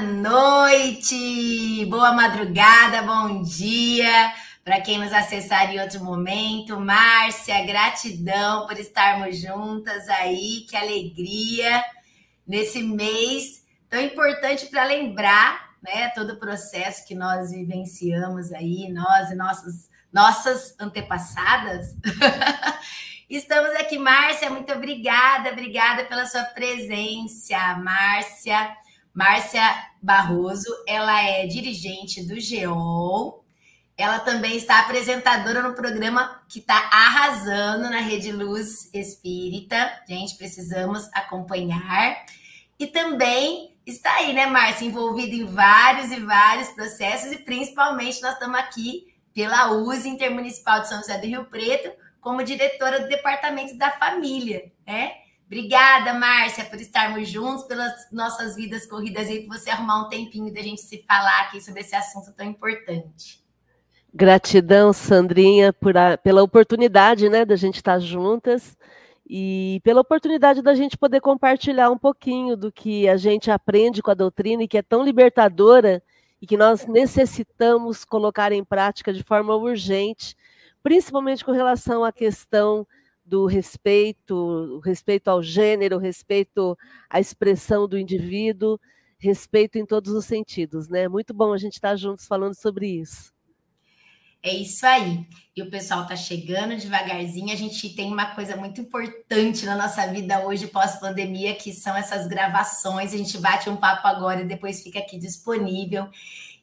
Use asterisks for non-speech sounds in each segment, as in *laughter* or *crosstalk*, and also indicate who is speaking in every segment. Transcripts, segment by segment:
Speaker 1: Noite, boa madrugada, bom dia para quem nos acessar em outro momento. Márcia, gratidão por estarmos juntas aí, que alegria nesse mês tão importante para lembrar, né, todo o processo que nós vivenciamos aí, nós e nossas nossas antepassadas. *laughs* Estamos aqui, Márcia, muito obrigada, obrigada pela sua presença, Márcia. Márcia Barroso, ela é dirigente do GEOL, ela também está apresentadora no programa que está arrasando na Rede Luz Espírita. Gente, precisamos acompanhar. E também está aí, né, Márcia, envolvida em vários e vários processos, e principalmente nós estamos aqui pela USE Intermunicipal de São José do Rio Preto, como diretora do Departamento da Família, né? Obrigada, Márcia, por estarmos juntos, pelas nossas vidas corridas e por você arrumar um tempinho da gente se falar aqui sobre esse assunto tão importante.
Speaker 2: Gratidão, Sandrinha, a, pela oportunidade né, da gente estar juntas e pela oportunidade da gente poder compartilhar um pouquinho do que a gente aprende com a doutrina e que é tão libertadora e que nós necessitamos colocar em prática de forma urgente, principalmente com relação à questão do respeito, respeito ao gênero, respeito à expressão do indivíduo, respeito em todos os sentidos, né? Muito bom a gente estar juntos falando sobre isso.
Speaker 1: É isso aí. E o pessoal tá chegando devagarzinho. A gente tem uma coisa muito importante na nossa vida hoje, pós-pandemia, que são essas gravações. A gente bate um papo agora e depois fica aqui disponível.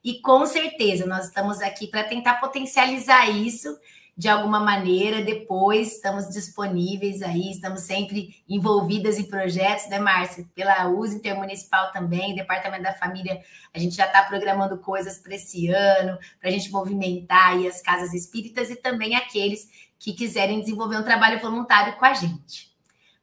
Speaker 1: E com certeza nós estamos aqui para tentar potencializar isso de alguma maneira depois. Estamos disponíveis aí, estamos sempre envolvidas em projetos, né, Márcia? Pela USA Intermunicipal também, Departamento da Família, a gente já está programando coisas para esse ano, para a gente movimentar aí as casas espíritas e também aqueles que quiserem desenvolver um trabalho voluntário com a gente.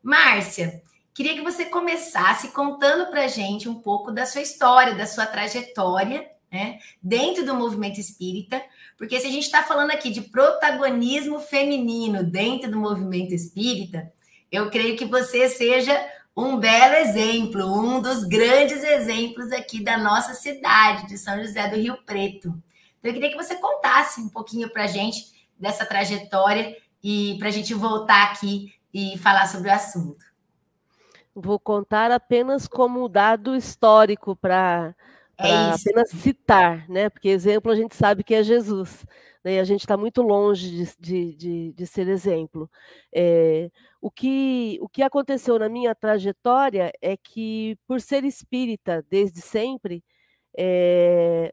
Speaker 1: Márcia, queria que você começasse contando para a gente um pouco da sua história, da sua trajetória, né, dentro do movimento espírita, porque se a gente está falando aqui de protagonismo feminino dentro do movimento espírita, eu creio que você seja um belo exemplo, um dos grandes exemplos aqui da nossa cidade, de São José do Rio Preto. Então, eu queria que você contasse um pouquinho para a gente dessa trajetória e para a gente voltar aqui e falar sobre o assunto.
Speaker 2: Vou contar apenas como dado histórico para é apenas citar, né? Porque exemplo a gente sabe que é Jesus, né? E a gente está muito longe de, de, de, de ser exemplo. É, o, que, o que aconteceu na minha trajetória é que, por ser espírita desde sempre, é,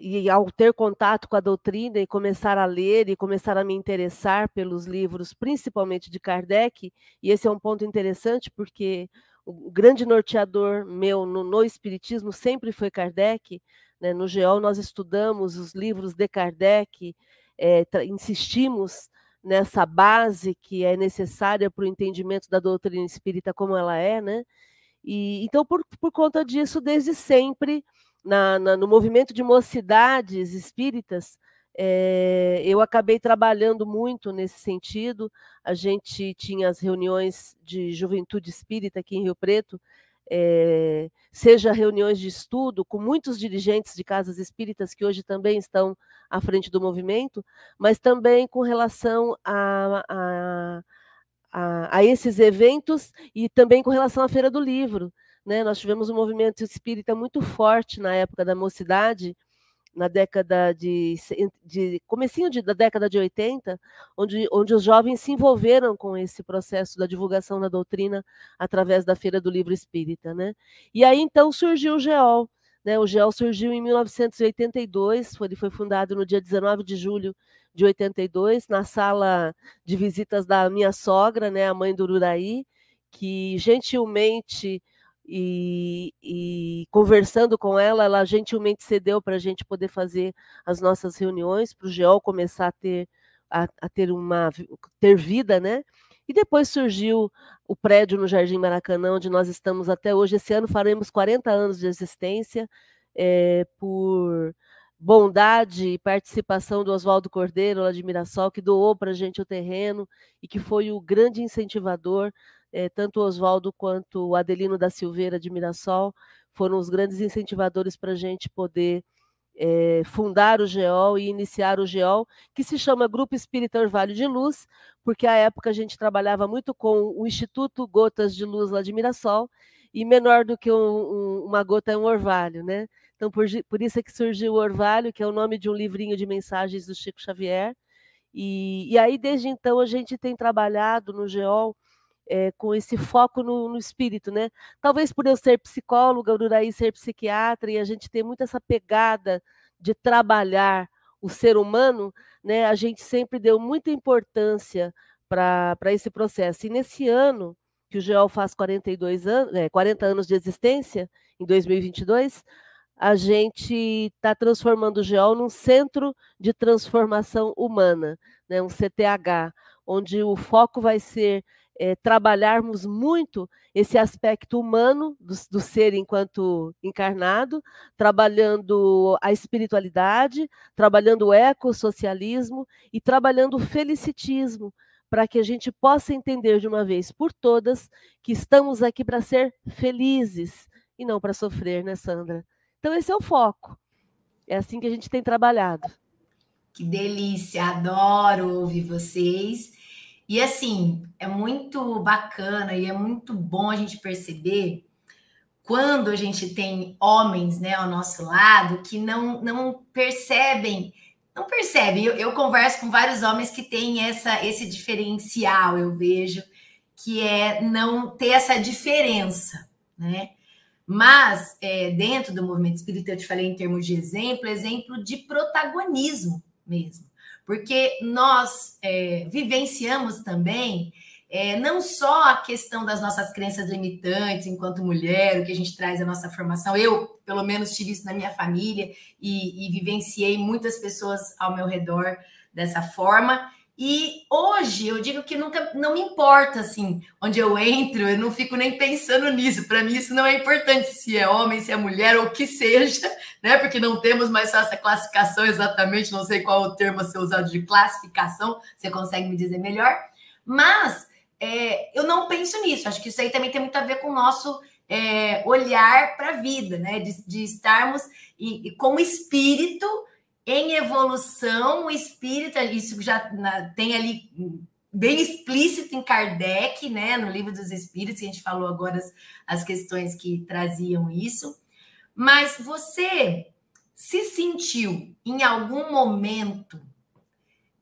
Speaker 2: e ao ter contato com a doutrina e começar a ler e começar a me interessar pelos livros, principalmente de Kardec, e esse é um ponto interessante porque o grande norteador meu no, no Espiritismo sempre foi Kardec. Né? No GEOL nós estudamos os livros de Kardec, é, insistimos nessa base que é necessária para o entendimento da doutrina espírita como ela é, né? E, então, por, por conta disso, desde sempre, na, na, no movimento de mocidades espíritas, é, eu acabei trabalhando muito nesse sentido. A gente tinha as reuniões de juventude espírita aqui em Rio Preto, é, seja reuniões de estudo com muitos dirigentes de casas espíritas que hoje também estão à frente do movimento, mas também com relação a, a, a, a esses eventos e também com relação à Feira do Livro. Né? Nós tivemos um movimento espírita muito forte na época da mocidade, na década de, de comecinho de, da década de 80, onde, onde os jovens se envolveram com esse processo da divulgação da doutrina através da Feira do Livro Espírita, né? E aí então surgiu o GEOL, né? O GEOL surgiu em 1982, foi, ele foi fundado no dia 19 de julho de 82, na sala de visitas da minha sogra, né, a mãe do Ururaí, que gentilmente e, e, conversando com ela, ela gentilmente cedeu para a gente poder fazer as nossas reuniões, para o GEOL começar a ter, a, a, ter uma ter vida, né? E depois surgiu o prédio no Jardim Maracanã, onde nós estamos até hoje. Esse ano faremos 40 anos de existência, é, por bondade e participação do Oswaldo Cordeiro, lá de Mirassol, que doou para a gente o terreno e que foi o grande incentivador é, tanto o Oswaldo quanto o Adelino da Silveira de Mirassol foram os grandes incentivadores para a gente poder é, fundar o GEOL e iniciar o GEOL, que se chama Grupo Espírita Orvalho de Luz, porque à época a gente trabalhava muito com o Instituto Gotas de Luz lá de Mirassol, e menor do que um, um, uma gota é um orvalho, né? Então, por, por isso é que surgiu o Orvalho, que é o nome de um livrinho de mensagens do Chico Xavier. E, e aí, desde então, a gente tem trabalhado no GEOL é, com esse foco no, no, espírito, né? Talvez por eu ser psicóloga, o Uraí ser psiquiatra, e a gente ter muito essa pegada de trabalhar o ser humano, né? A gente sempre deu muita importância para esse processo. E nesse ano, que o GEOL faz 42 anos, é, 40 anos de existência, em 2022, a gente está transformando o GEOL num centro de transformação humana, né? um CTH, onde o foco vai ser é, trabalharmos muito esse aspecto humano do, do, ser enquanto encarnado, trabalhando a espiritualidade, trabalhando o ecossocialismo e trabalhando o felicitismo, para que a gente possa entender de uma vez por todas que estamos aqui para ser felizes e não para sofrer, né, Sandra? Então, esse é o foco. É assim que a gente tem trabalhado.
Speaker 1: Que delícia, adoro ouvir vocês. E assim, é muito bacana e é muito bom a gente perceber quando a gente tem homens né, ao nosso lado que não, não percebem, não percebem. Eu, eu converso com vários homens que têm essa, esse diferencial, eu vejo, que é não ter essa diferença, né? Mas é, dentro do movimento espírita, eu te falei em termos de exemplo, exemplo de protagonismo mesmo porque nós é, vivenciamos também é, não só a questão das nossas crenças limitantes enquanto mulher, o que a gente traz da nossa formação. Eu, pelo menos, tive isso na minha família e, e vivenciei muitas pessoas ao meu redor dessa forma. E hoje eu digo que nunca não me importa assim, onde eu entro, eu não fico nem pensando nisso. Para mim isso não é importante se é homem, se é mulher ou o que seja, *laughs* né? Porque não temos mais essa classificação exatamente, não sei qual o termo a ser usado de classificação, você consegue me dizer melhor. Mas é, eu não penso nisso. Acho que isso aí também tem muito a ver com o nosso é, olhar para a vida, né? De, de estarmos e, e como espírito em evolução, o espírita, isso já tem ali bem explícito em Kardec, né, no livro dos Espíritos, que a gente falou agora as, as questões que traziam isso. Mas você se sentiu em algum momento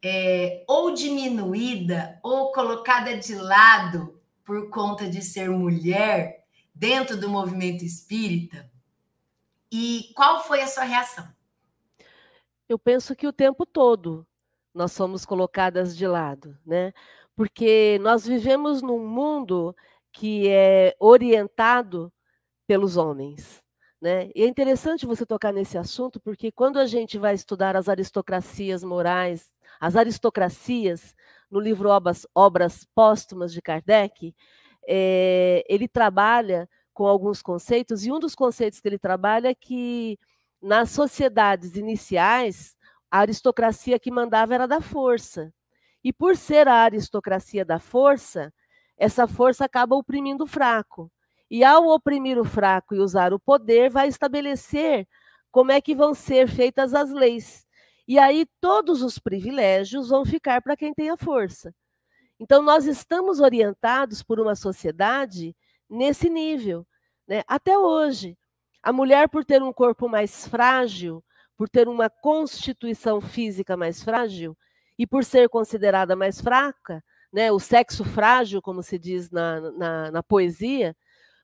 Speaker 1: é, ou diminuída ou colocada de lado por conta de ser mulher dentro do movimento espírita? E qual foi a sua reação?
Speaker 2: Eu penso que o tempo todo nós somos colocadas de lado, né? Porque nós vivemos num mundo que é orientado pelos homens, né? E é interessante você tocar nesse assunto, porque quando a gente vai estudar as aristocracias morais, as aristocracias, no livro Obras, Obras Póstumas de Kardec, é, ele trabalha com alguns conceitos, e um dos conceitos que ele trabalha é que nas sociedades iniciais, a aristocracia que mandava era da força. E por ser a aristocracia da força, essa força acaba oprimindo o fraco. E ao oprimir o fraco e usar o poder, vai estabelecer como é que vão ser feitas as leis. E aí todos os privilégios vão ficar para quem tem a força. Então nós estamos orientados por uma sociedade nesse nível, né? até hoje. A mulher, por ter um corpo mais frágil, por ter uma constituição física mais frágil e por ser considerada mais fraca, né, o sexo frágil, como se diz na, na, na poesia,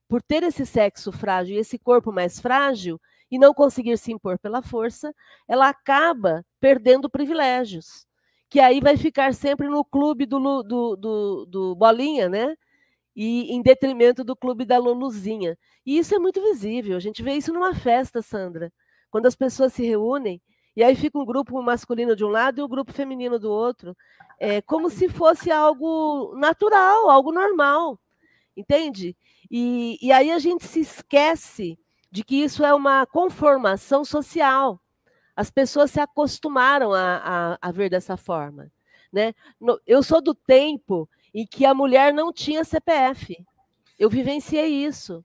Speaker 2: por ter esse sexo frágil e esse corpo mais frágil e não conseguir se impor pela força, ela acaba perdendo privilégios, que aí vai ficar sempre no clube do, do, do, do Bolinha, né? E em detrimento do clube da Luluzinha. E isso é muito visível. A gente vê isso numa festa, Sandra, quando as pessoas se reúnem e aí fica um grupo masculino de um lado e o um grupo feminino do outro, é como se fosse algo natural, algo normal, entende? E, e aí a gente se esquece de que isso é uma conformação social. As pessoas se acostumaram a, a, a ver dessa forma. Né? Eu sou do tempo em que a mulher não tinha CPF. Eu vivenciei isso.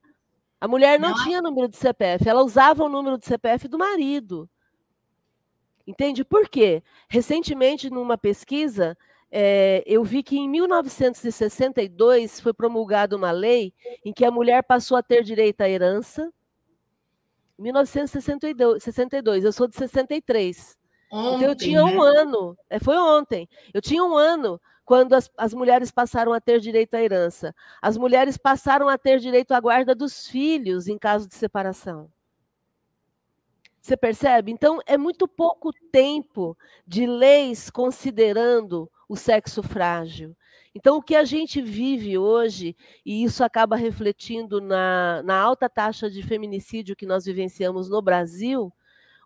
Speaker 2: A mulher não, não tinha número de CPF, ela usava o número de CPF do marido. Entende? Por quê? Recentemente, numa pesquisa, é, eu vi que em 1962 foi promulgada uma lei em que a mulher passou a ter direito à herança. 1962, 62, eu sou de 63. Ontem, então eu tinha um né? ano, é, foi ontem. Eu tinha um ano quando as, as mulheres passaram a ter direito à herança. As mulheres passaram a ter direito à guarda dos filhos em caso de separação. Você percebe? Então, é muito pouco tempo de leis considerando o sexo frágil. Então, o que a gente vive hoje, e isso acaba refletindo na, na alta taxa de feminicídio que nós vivenciamos no Brasil,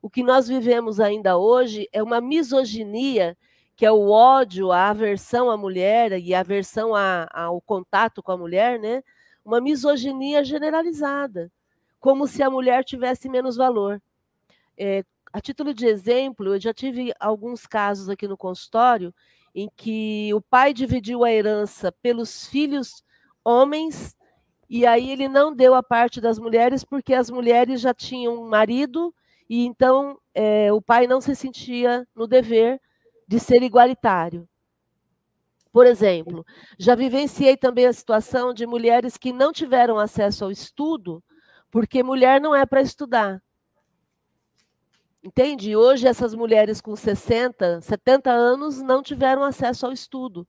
Speaker 2: o que nós vivemos ainda hoje é uma misoginia, que é o ódio, a aversão à mulher e a aversão a, ao contato com a mulher, né? Uma misoginia generalizada, como se a mulher tivesse menos valor. É, a título de exemplo, eu já tive alguns casos aqui no consultório em que o pai dividiu a herança pelos filhos homens e aí ele não deu a parte das mulheres porque as mulheres já tinham marido e então é, o pai não se sentia no dever de ser igualitário. Por exemplo, já vivenciei também a situação de mulheres que não tiveram acesso ao estudo porque mulher não é para estudar. Entende? Hoje essas mulheres com 60, 70 anos não tiveram acesso ao estudo,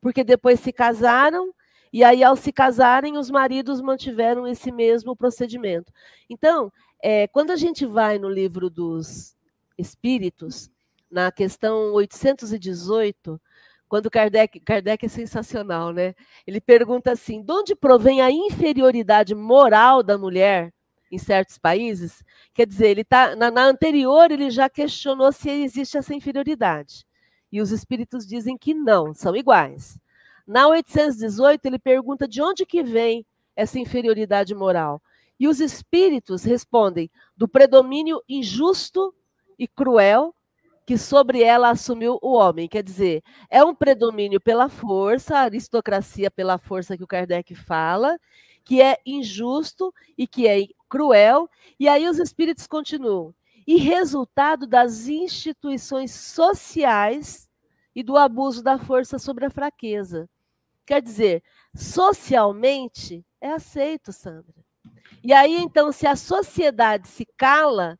Speaker 2: porque depois se casaram e aí ao se casarem os maridos mantiveram esse mesmo procedimento. Então, é, quando a gente vai no livro dos Espíritos, na questão 818, quando Kardec, Kardec é sensacional, né? Ele pergunta assim: de onde provém a inferioridade moral da mulher em certos países, quer dizer, ele tá na, na anterior ele já questionou se existe essa inferioridade. E os espíritos dizem que não, são iguais. Na 818 ele pergunta de onde que vem essa inferioridade moral. E os espíritos respondem do predomínio injusto e cruel que sobre ela assumiu o homem. Quer dizer, é um predomínio pela força, aristocracia pela força que o Kardec fala, que é injusto e que é cruel. E aí os espíritos continuam. E resultado das instituições sociais e do abuso da força sobre a fraqueza. Quer dizer, socialmente é aceito, Sandra. E aí, então, se a sociedade se cala,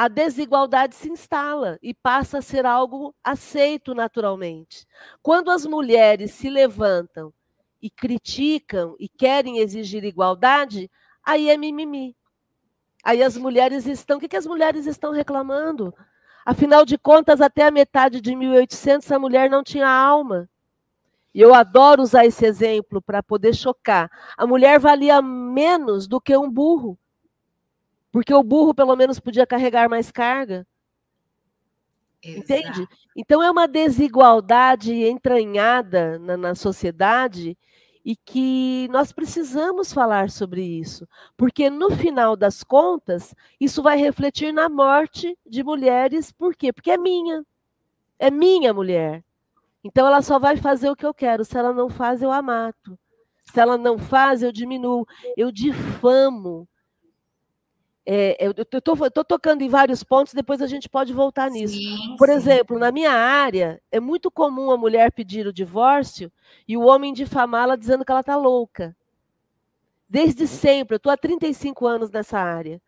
Speaker 2: a desigualdade se instala e passa a ser algo aceito naturalmente. Quando as mulheres se levantam e criticam e querem exigir igualdade, aí é mimimi. Aí as mulheres estão. O que, que as mulheres estão reclamando? Afinal de contas, até a metade de 1800, a mulher não tinha alma. E eu adoro usar esse exemplo para poder chocar. A mulher valia menos do que um burro. Porque o burro, pelo menos, podia carregar mais carga. Exato. Entende? Então, é uma desigualdade entranhada na, na sociedade e que nós precisamos falar sobre isso, porque no final das contas, isso vai refletir na morte de mulheres, por quê? Porque é minha. É minha mulher. Então ela só vai fazer o que eu quero. Se ela não faz, eu a mato. Se ela não faz, eu diminuo. Eu difamo é, eu estou tocando em vários pontos, depois a gente pode voltar nisso. Sim, Por sim. exemplo, na minha área, é muito comum a mulher pedir o divórcio e o homem difamá-la dizendo que ela está louca. Desde sempre, eu estou há 35 anos nessa área.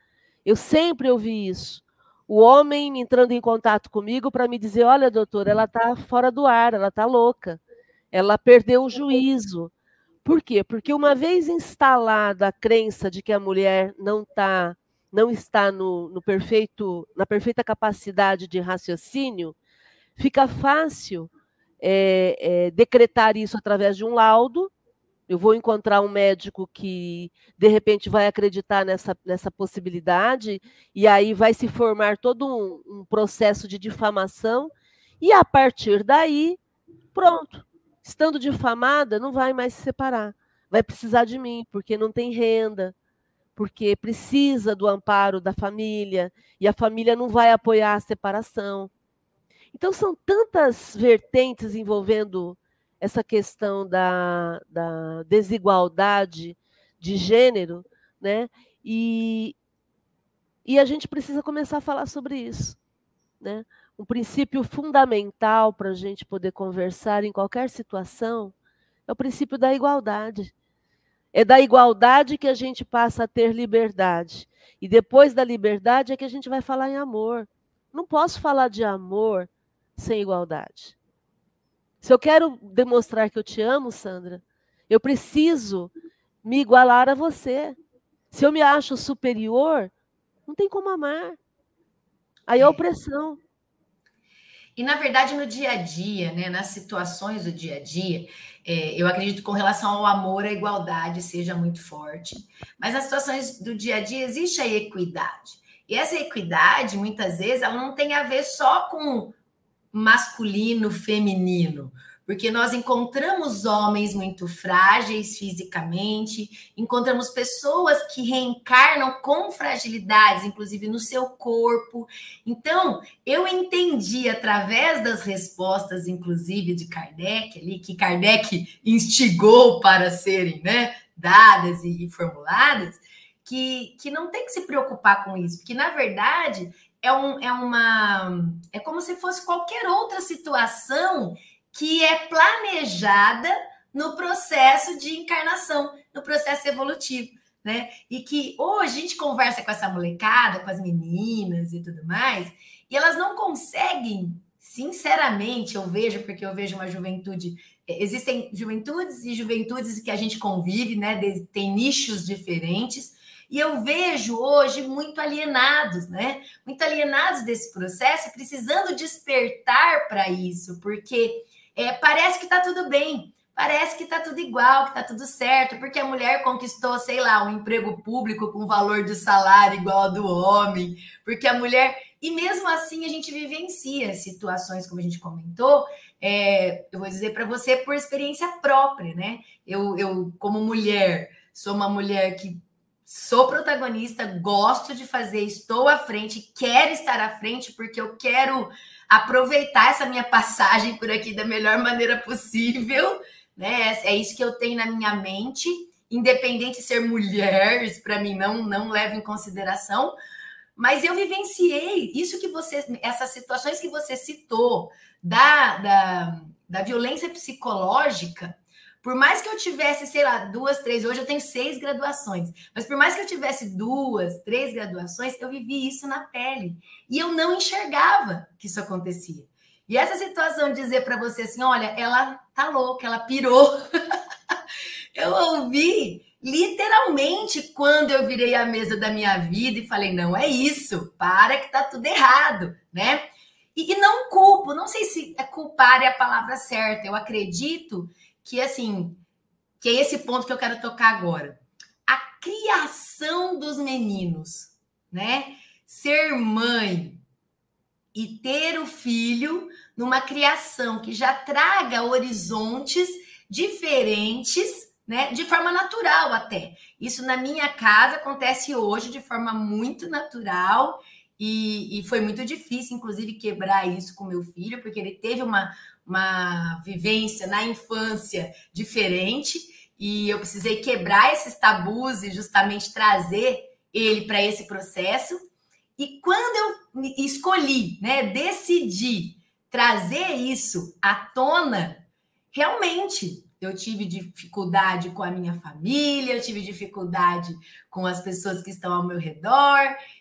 Speaker 2: Eu sempre ouvi isso. O homem entrando em contato comigo para me dizer: olha, doutora, ela está fora do ar, ela está louca, ela perdeu o juízo. Por quê? Porque uma vez instalada a crença de que a mulher não está não está no, no perfeito, na perfeita capacidade de raciocínio, fica fácil é, é, decretar isso através de um laudo. Eu vou encontrar um médico que, de repente, vai acreditar nessa, nessa possibilidade, e aí vai se formar todo um, um processo de difamação, e a partir daí, pronto. Estando difamada, não vai mais se separar. Vai precisar de mim, porque não tem renda, porque precisa do amparo da família e a família não vai apoiar a separação. Então, são tantas vertentes envolvendo essa questão da, da desigualdade de gênero, né? E, e a gente precisa começar a falar sobre isso, né? Um princípio fundamental para a gente poder conversar em qualquer situação é o princípio da igualdade. É da igualdade que a gente passa a ter liberdade. E depois da liberdade é que a gente vai falar em amor. Não posso falar de amor sem igualdade. Se eu quero demonstrar que eu te amo, Sandra, eu preciso me igualar a você. Se eu me acho superior, não tem como amar. Aí é, é opressão.
Speaker 1: E, na verdade, no dia a dia, né, nas situações do dia a dia, é, eu acredito que com relação ao amor, a igualdade seja muito forte. Mas nas situações do dia a dia existe a equidade. E essa equidade, muitas vezes, ela não tem a ver só com masculino, feminino, porque nós encontramos homens muito frágeis fisicamente, encontramos pessoas que reencarnam com fragilidades, inclusive no seu corpo. Então, eu entendi através das respostas, inclusive de Kardec, ali, que Kardec instigou para serem né, dadas e formuladas, que, que não tem que se preocupar com isso, porque na verdade é, um, é uma. É como se fosse qualquer outra situação que é planejada no processo de encarnação, no processo evolutivo, né? E que hoje a gente conversa com essa molecada, com as meninas e tudo mais, e elas não conseguem, sinceramente, eu vejo, porque eu vejo uma juventude. Existem juventudes e juventudes que a gente convive, né? Tem nichos diferentes e eu vejo hoje muito alienados, né? Muito alienados desse processo, precisando despertar para isso, porque é, parece que está tudo bem, parece que está tudo igual, que está tudo certo, porque a mulher conquistou, sei lá, um emprego público com valor de salário igual ao do homem, porque a mulher. E mesmo assim a gente vivencia situações, como a gente comentou, é, eu vou dizer para você por experiência própria, né? Eu, eu, como mulher, sou uma mulher que sou protagonista, gosto de fazer, estou à frente, quero estar à frente, porque eu quero aproveitar essa minha passagem por aqui da melhor maneira possível, né? É isso que eu tenho na minha mente, independente de ser mulher, isso para mim não, não leva em consideração, mas eu vivenciei isso que você, essas situações que você citou, da, da, da violência psicológica, por mais que eu tivesse, sei lá, duas, três, hoje eu tenho seis graduações, mas por mais que eu tivesse duas, três graduações, eu vivi isso na pele. E eu não enxergava que isso acontecia. E essa situação de dizer para você assim: olha, ela tá louca, ela pirou. *laughs* eu ouvi literalmente quando eu virei a mesa da minha vida e falei: não é isso, para que tá tudo errado, né? E, e não culpo, não sei se é culpar é a palavra certa. Eu acredito que assim, que é esse ponto que eu quero tocar agora. A criação dos meninos, né? Ser mãe e ter o filho numa criação que já traga horizontes diferentes, né? De forma natural até. Isso na minha casa acontece hoje de forma muito natural. E, e, foi muito difícil, inclusive, quebrar isso com meu filho, porque ele teve uma, uma vivência na infância diferente e eu precisei quebrar esses tabus e justamente trazer ele para esse processo. E quando eu escolhi, né, decidi trazer isso à tona, realmente eu tive dificuldade com a minha família, eu tive dificuldade com as pessoas que estão ao meu redor.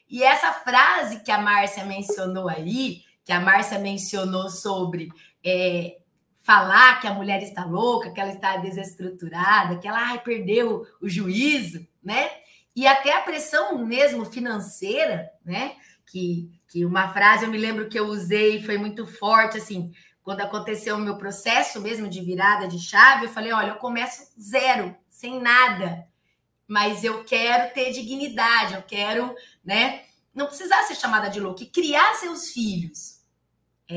Speaker 1: E essa frase que a Márcia mencionou aí, que a Márcia mencionou sobre é, falar que a mulher está louca, que ela está desestruturada, que ela ai, perdeu o juízo, né? E até a pressão mesmo financeira, né? Que, que uma frase eu me lembro que eu usei foi muito forte, assim, quando aconteceu o meu processo mesmo de virada de chave, eu falei: olha, eu começo zero, sem nada, mas eu quero ter dignidade, eu quero, né? Não precisar ser chamada de louca, criar seus filhos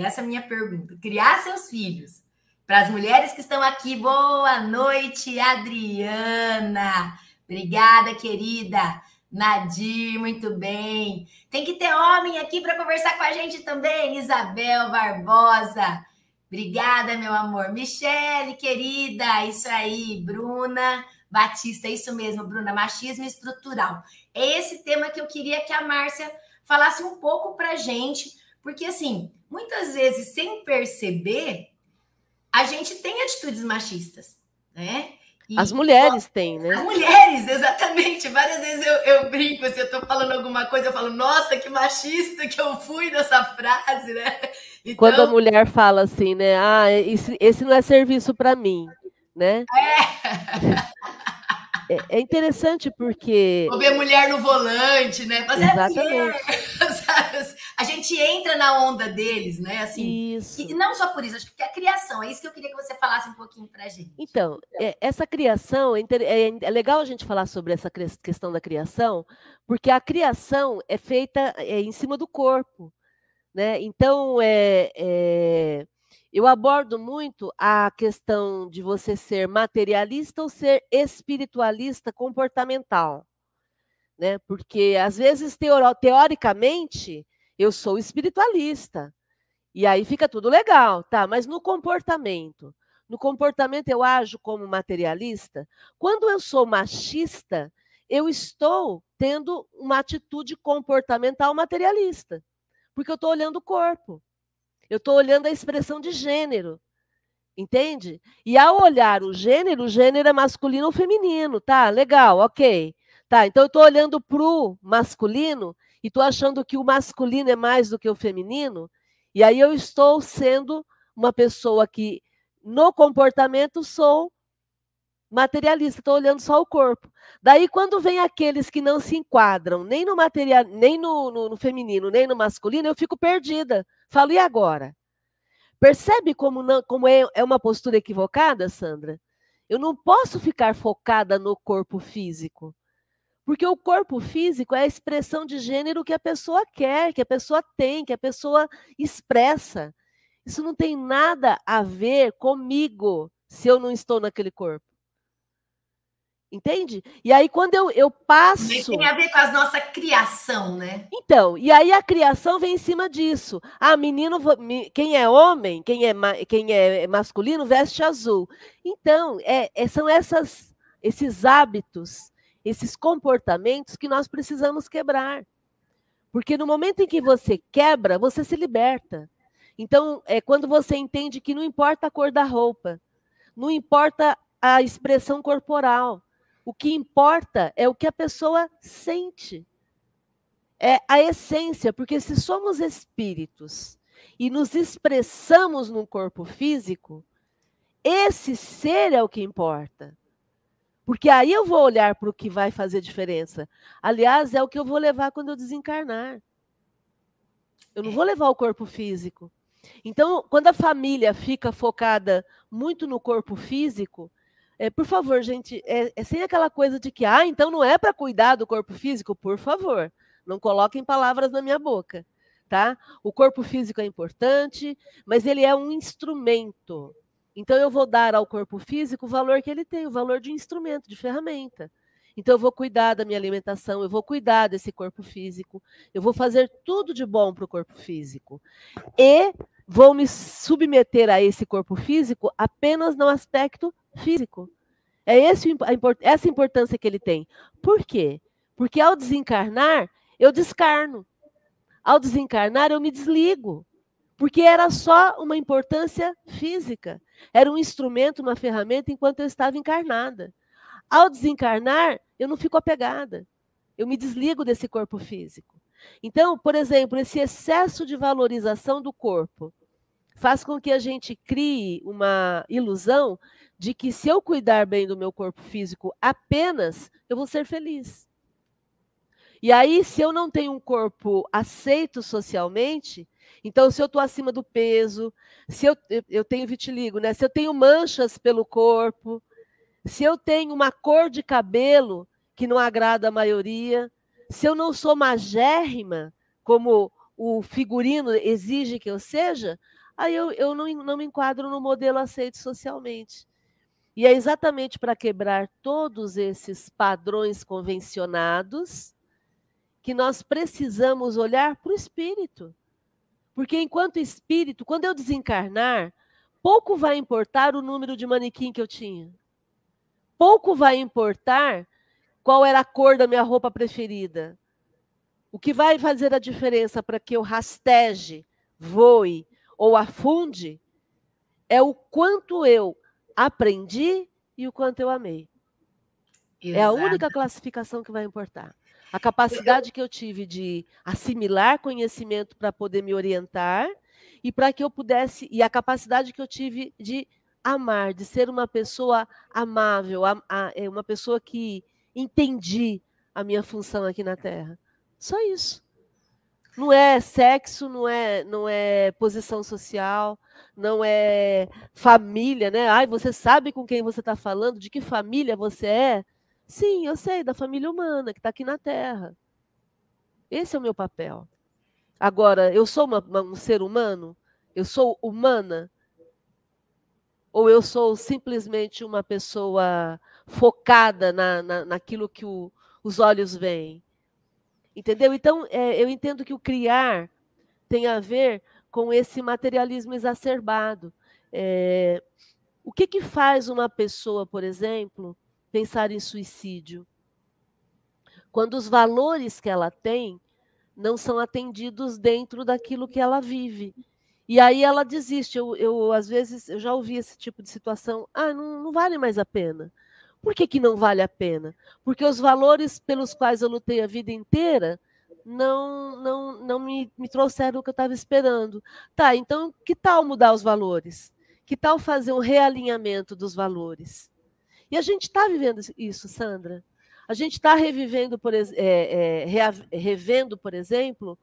Speaker 1: essa é a minha pergunta. Criar seus filhos. Para as mulheres que estão aqui, boa noite, Adriana. Obrigada, querida. Nadir, muito bem. Tem que ter homem aqui para conversar com a gente também. Isabel Barbosa. Obrigada, meu amor. Michele, querida, isso aí. Bruna Batista, isso mesmo, Bruna, machismo estrutural. É esse tema que eu queria que a Márcia falasse um pouco para gente, porque assim, muitas vezes, sem perceber, a gente tem atitudes machistas, né?
Speaker 2: E, as mulheres têm, né?
Speaker 1: As mulheres, exatamente. Várias vezes eu, eu brinco, se eu estou falando alguma coisa, eu falo, nossa, que machista que eu fui nessa frase, né?
Speaker 2: Então... Quando a mulher fala assim, né? Ah, esse, esse não é serviço para mim, né? É. É, é, interessante porque.
Speaker 1: Vou ver mulher no volante, né? Mas Exatamente. *laughs* É, a gente entra na onda deles, né? Assim, isso. E não só por isso, acho que é a criação. É isso que eu queria que você falasse um pouquinho pra gente.
Speaker 2: Então, é, essa criação, é, é, é, legal a gente falar sobre essa questão da criação, porque a criação é feita é, em cima do corpo. Né? Então, é, é eu abordo muito a questão de você ser materialista ou ser espiritualista comportamental. Né? Porque, às vezes, teoricamente, eu sou espiritualista. E aí fica tudo legal, tá? Mas no comportamento, no comportamento eu ajo como materialista. Quando eu sou machista, eu estou tendo uma atitude comportamental materialista, porque eu estou olhando o corpo. Eu estou olhando a expressão de gênero. Entende? E ao olhar o gênero, o gênero é masculino ou feminino, tá? Legal, ok. Tá, então eu estou olhando para o masculino e estou achando que o masculino é mais do que o feminino, e aí eu estou sendo uma pessoa que, no comportamento, sou materialista, estou olhando só o corpo. Daí, quando vem aqueles que não se enquadram nem no material, nem no, no, no feminino, nem no masculino, eu fico perdida. Falo, e agora? Percebe como, não, como é, é uma postura equivocada, Sandra? Eu não posso ficar focada no corpo físico. Porque o corpo físico é a expressão de gênero que a pessoa quer, que a pessoa tem, que a pessoa expressa. Isso não tem nada a ver comigo se eu não estou naquele corpo. Entende? E aí, quando eu, eu passo.
Speaker 1: Tem a ver com a nossa criação, né?
Speaker 2: Então, e aí a criação vem em cima disso. Ah, menino, quem é homem, quem é, quem é masculino, veste azul. Então, é, é, são essas, esses hábitos, esses comportamentos que nós precisamos quebrar. Porque no momento em que você quebra, você se liberta. Então, é quando você entende que não importa a cor da roupa, não importa a expressão corporal, o que importa é o que a pessoa sente. É a essência, porque se somos espíritos e nos expressamos num corpo físico, esse ser é o que importa. Porque aí eu vou olhar para o que vai fazer diferença. Aliás, é o que eu vou levar quando eu desencarnar. Eu não vou levar o corpo físico. Então, quando a família fica focada muito no corpo físico, é, por favor, gente, é, é, sem aquela coisa de que, ah, então não é para cuidar do corpo físico, por favor, não coloquem palavras na minha boca, tá? O corpo físico é importante, mas ele é um instrumento. Então eu vou dar ao corpo físico o valor que ele tem, o valor de instrumento, de ferramenta. Então eu vou cuidar da minha alimentação, eu vou cuidar desse corpo físico, eu vou fazer tudo de bom para o corpo físico. E vou me submeter a esse corpo físico apenas no aspecto físico. É esse, essa importância que ele tem. Por quê? Porque ao desencarnar, eu descarno. Ao desencarnar, eu me desligo. Porque era só uma importância física. Era um instrumento, uma ferramenta enquanto eu estava encarnada. Ao desencarnar, eu não fico apegada. Eu me desligo desse corpo físico. Então, por exemplo, esse excesso de valorização do corpo faz com que a gente crie uma ilusão de que se eu cuidar bem do meu corpo físico apenas, eu vou ser feliz. E aí, se eu não tenho um corpo aceito socialmente, então se eu estou acima do peso, se eu, eu tenho vitiligo, né? Se eu tenho manchas pelo corpo, se eu tenho uma cor de cabelo que não agrada a maioria, se eu não sou magérrima, como o figurino exige que eu seja, aí eu, eu não, não me enquadro no modelo aceito socialmente. E é exatamente para quebrar todos esses padrões convencionados que nós precisamos olhar para o espírito. Porque enquanto espírito, quando eu desencarnar, pouco vai importar o número de manequim que eu tinha. Pouco vai importar qual era a cor da minha roupa preferida. O que vai fazer a diferença para que eu rasteje, voe ou afunde é o quanto eu aprendi e o quanto eu amei. Exato. É a única classificação que vai importar. A capacidade que eu tive de assimilar conhecimento para poder me orientar e para que eu pudesse e a capacidade que eu tive de amar, de ser uma pessoa amável, é uma pessoa que entendi a minha função aqui na Terra. Só isso. Não é sexo, não é, não é posição social, não é família, né? Ai, você sabe com quem você está falando, de que família você é? Sim, eu sei, da família humana que está aqui na Terra. Esse é o meu papel. Agora, eu sou uma, uma, um ser humano? Eu sou humana? Ou eu sou simplesmente uma pessoa focada na, na, naquilo que o, os olhos veem? Entendeu? Então, é, eu entendo que o criar tem a ver com esse materialismo exacerbado. É, o que, que faz uma pessoa, por exemplo, pensar em suicídio? Quando os valores que ela tem não são atendidos dentro daquilo que ela vive. E aí ela desiste. Eu, eu às vezes, eu já ouvi esse tipo de situação. Ah, não, não vale mais a pena. Por que, que não vale a pena? Porque os valores pelos quais eu lutei a vida inteira não não, não me, me trouxeram o que eu estava esperando. Tá, então que tal mudar os valores? Que tal fazer um realinhamento dos valores? E a gente está vivendo isso, Sandra. A gente está revivendo, por, é, é, revendo, por exemplo,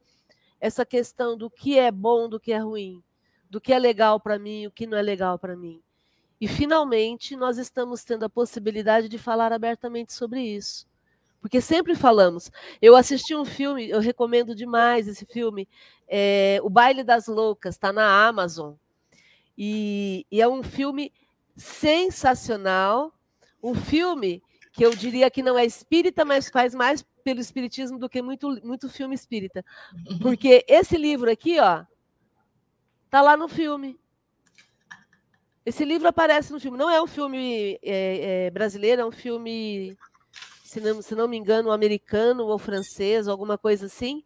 Speaker 2: essa questão do que é bom, do que é ruim, do que é legal para mim, o que não é legal para mim. E finalmente nós estamos tendo a possibilidade de falar abertamente sobre isso. Porque sempre falamos. Eu assisti um filme, eu recomendo demais esse filme, é, O Baile das Loucas, está na Amazon. E, e é um filme sensacional um filme que eu diria que não é espírita, mas faz mais pelo espiritismo do que muito, muito filme espírita. Porque esse livro aqui, ó, tá lá no filme. Esse livro aparece no filme. Não é um filme é, é, brasileiro, é um filme, se não, se não me engano, americano ou francês, alguma coisa assim.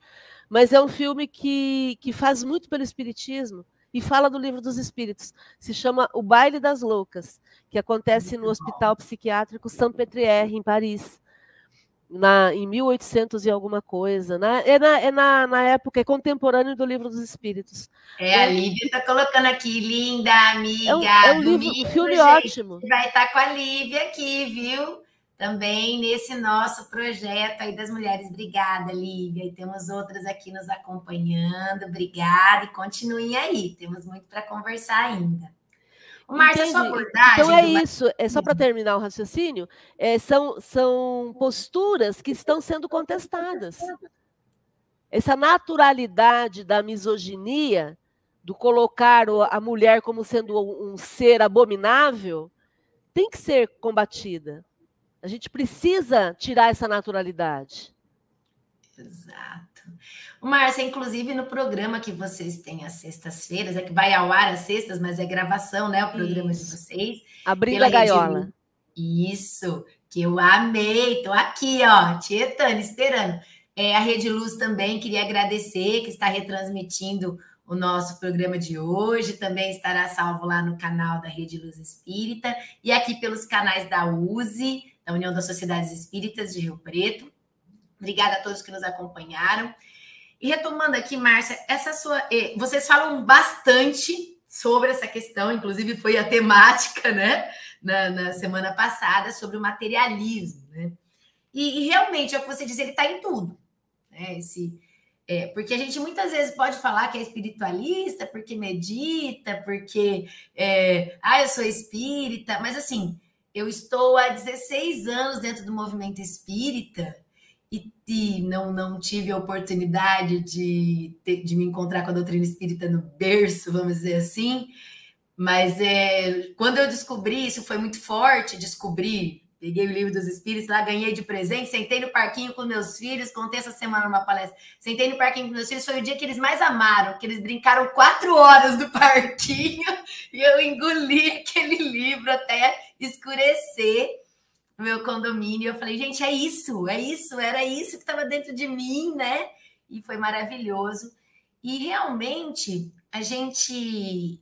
Speaker 2: Mas é um filme que, que faz muito pelo espiritismo e fala do livro dos espíritos. Se chama O Baile das Loucas, que acontece no Hospital Psiquiátrico Saint-Pétrière, em Paris. Na, em 1800 e alguma coisa. Na, é na, é na, na época, é contemporâneo do Livro dos Espíritos.
Speaker 1: É, é a Lívia está colocando aqui, linda amiga. É
Speaker 2: um, é um livro, filme ótimo.
Speaker 1: Vai estar tá com a Lívia aqui, viu? Também nesse nosso projeto aí das mulheres. Obrigada, Lívia. E temos outras aqui nos acompanhando. Obrigada e continuem aí. Temos muito para conversar ainda.
Speaker 2: Márcia, sua abordagem. Então é isso, é só para terminar o raciocínio, é, são, são posturas que estão sendo contestadas. Essa naturalidade da misoginia, do colocar a mulher como sendo um ser abominável, tem que ser combatida. A gente precisa tirar essa naturalidade.
Speaker 1: Exato. Márcia, inclusive no programa que vocês têm às sextas-feiras, é que vai ao ar às sextas, mas é gravação, né? O programa Isso. de vocês.
Speaker 2: Abrindo a gaiola.
Speaker 1: Isso, que eu amei. Tô aqui, ó, tietando, esperando. É, a Rede Luz também queria agradecer, que está retransmitindo o nosso programa de hoje. Também estará salvo lá no canal da Rede Luz Espírita e aqui pelos canais da USE da União das Sociedades Espíritas de Rio Preto. Obrigada a todos que nos acompanharam. E retomando aqui, Márcia, essa sua. Vocês falam bastante sobre essa questão, inclusive foi a temática, né, na, na semana passada, sobre o materialismo, né? E, e, realmente é o que você diz, ele está em tudo. Né? Esse, é, porque a gente muitas vezes pode falar que é espiritualista, porque medita, porque é, ah, eu sou espírita, mas assim, eu estou há 16 anos dentro do movimento espírita e, e não, não tive a oportunidade de, de me encontrar com a doutrina espírita no berço, vamos dizer assim. Mas é, quando eu descobri, isso foi muito forte, descobrir Peguei o livro dos espíritos lá, ganhei de presente, sentei no parquinho com meus filhos, contei essa semana numa palestra. Sentei no parquinho com meus filhos, foi o dia que eles mais amaram, que eles brincaram quatro horas do *laughs* parquinho e eu engoli aquele livro até escurecer no meu condomínio. Eu falei, gente, é isso, é isso, era isso que estava dentro de mim, né? E foi maravilhoso. E realmente a gente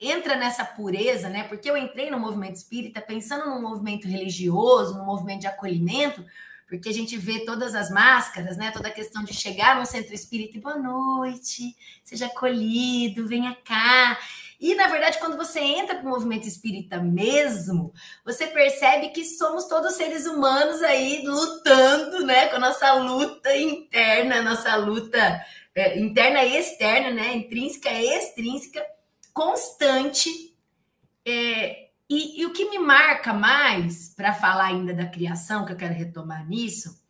Speaker 1: entra nessa pureza, né? Porque eu entrei no movimento espírita pensando num movimento religioso, num movimento de acolhimento, porque a gente vê todas as máscaras, né? Toda a questão de chegar num centro espírita e boa noite, seja acolhido, venha cá. E, na verdade, quando você entra para o movimento espírita mesmo, você percebe que somos todos seres humanos aí lutando, né? Com a nossa luta interna, nossa luta é, interna e externa, né? Intrínseca e extrínseca constante. É, e, e, o que me marca mais, para falar ainda da criação, que eu quero retomar nisso,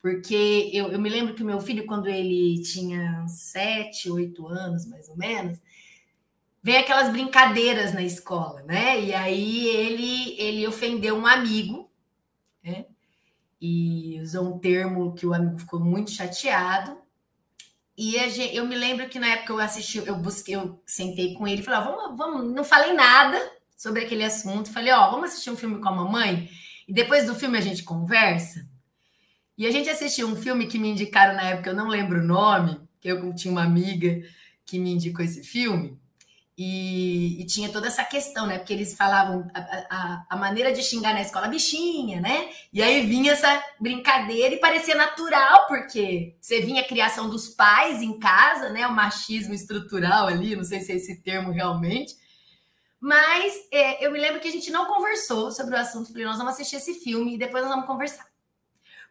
Speaker 1: porque eu, eu me lembro que meu filho, quando ele tinha sete, oito anos, mais ou menos, vem aquelas brincadeiras na escola, né? E aí ele, ele ofendeu um amigo, né? E usou um termo que o amigo ficou muito chateado. E gente, eu me lembro que na época eu assisti, eu busquei, eu sentei com ele e falei, ó, vamos, vamos, não falei nada sobre aquele assunto. Falei, ó, vamos assistir um filme com a mamãe e depois do filme a gente conversa. E a gente assistiu um filme que me indicaram na época, eu não lembro o nome, que eu tinha uma amiga que me indicou esse filme. E, e, tinha toda essa questão, né? Porque eles falavam a, a, a, maneira de xingar na escola bichinha, né? E aí vinha essa brincadeira e parecia natural, porque você vinha a criação dos pais em casa, né? O machismo estrutural ali, não sei se é esse termo realmente. Mas é, eu me lembro que a gente não conversou sobre o assunto. Falei, nós vamos assistir esse filme e depois nós vamos conversar.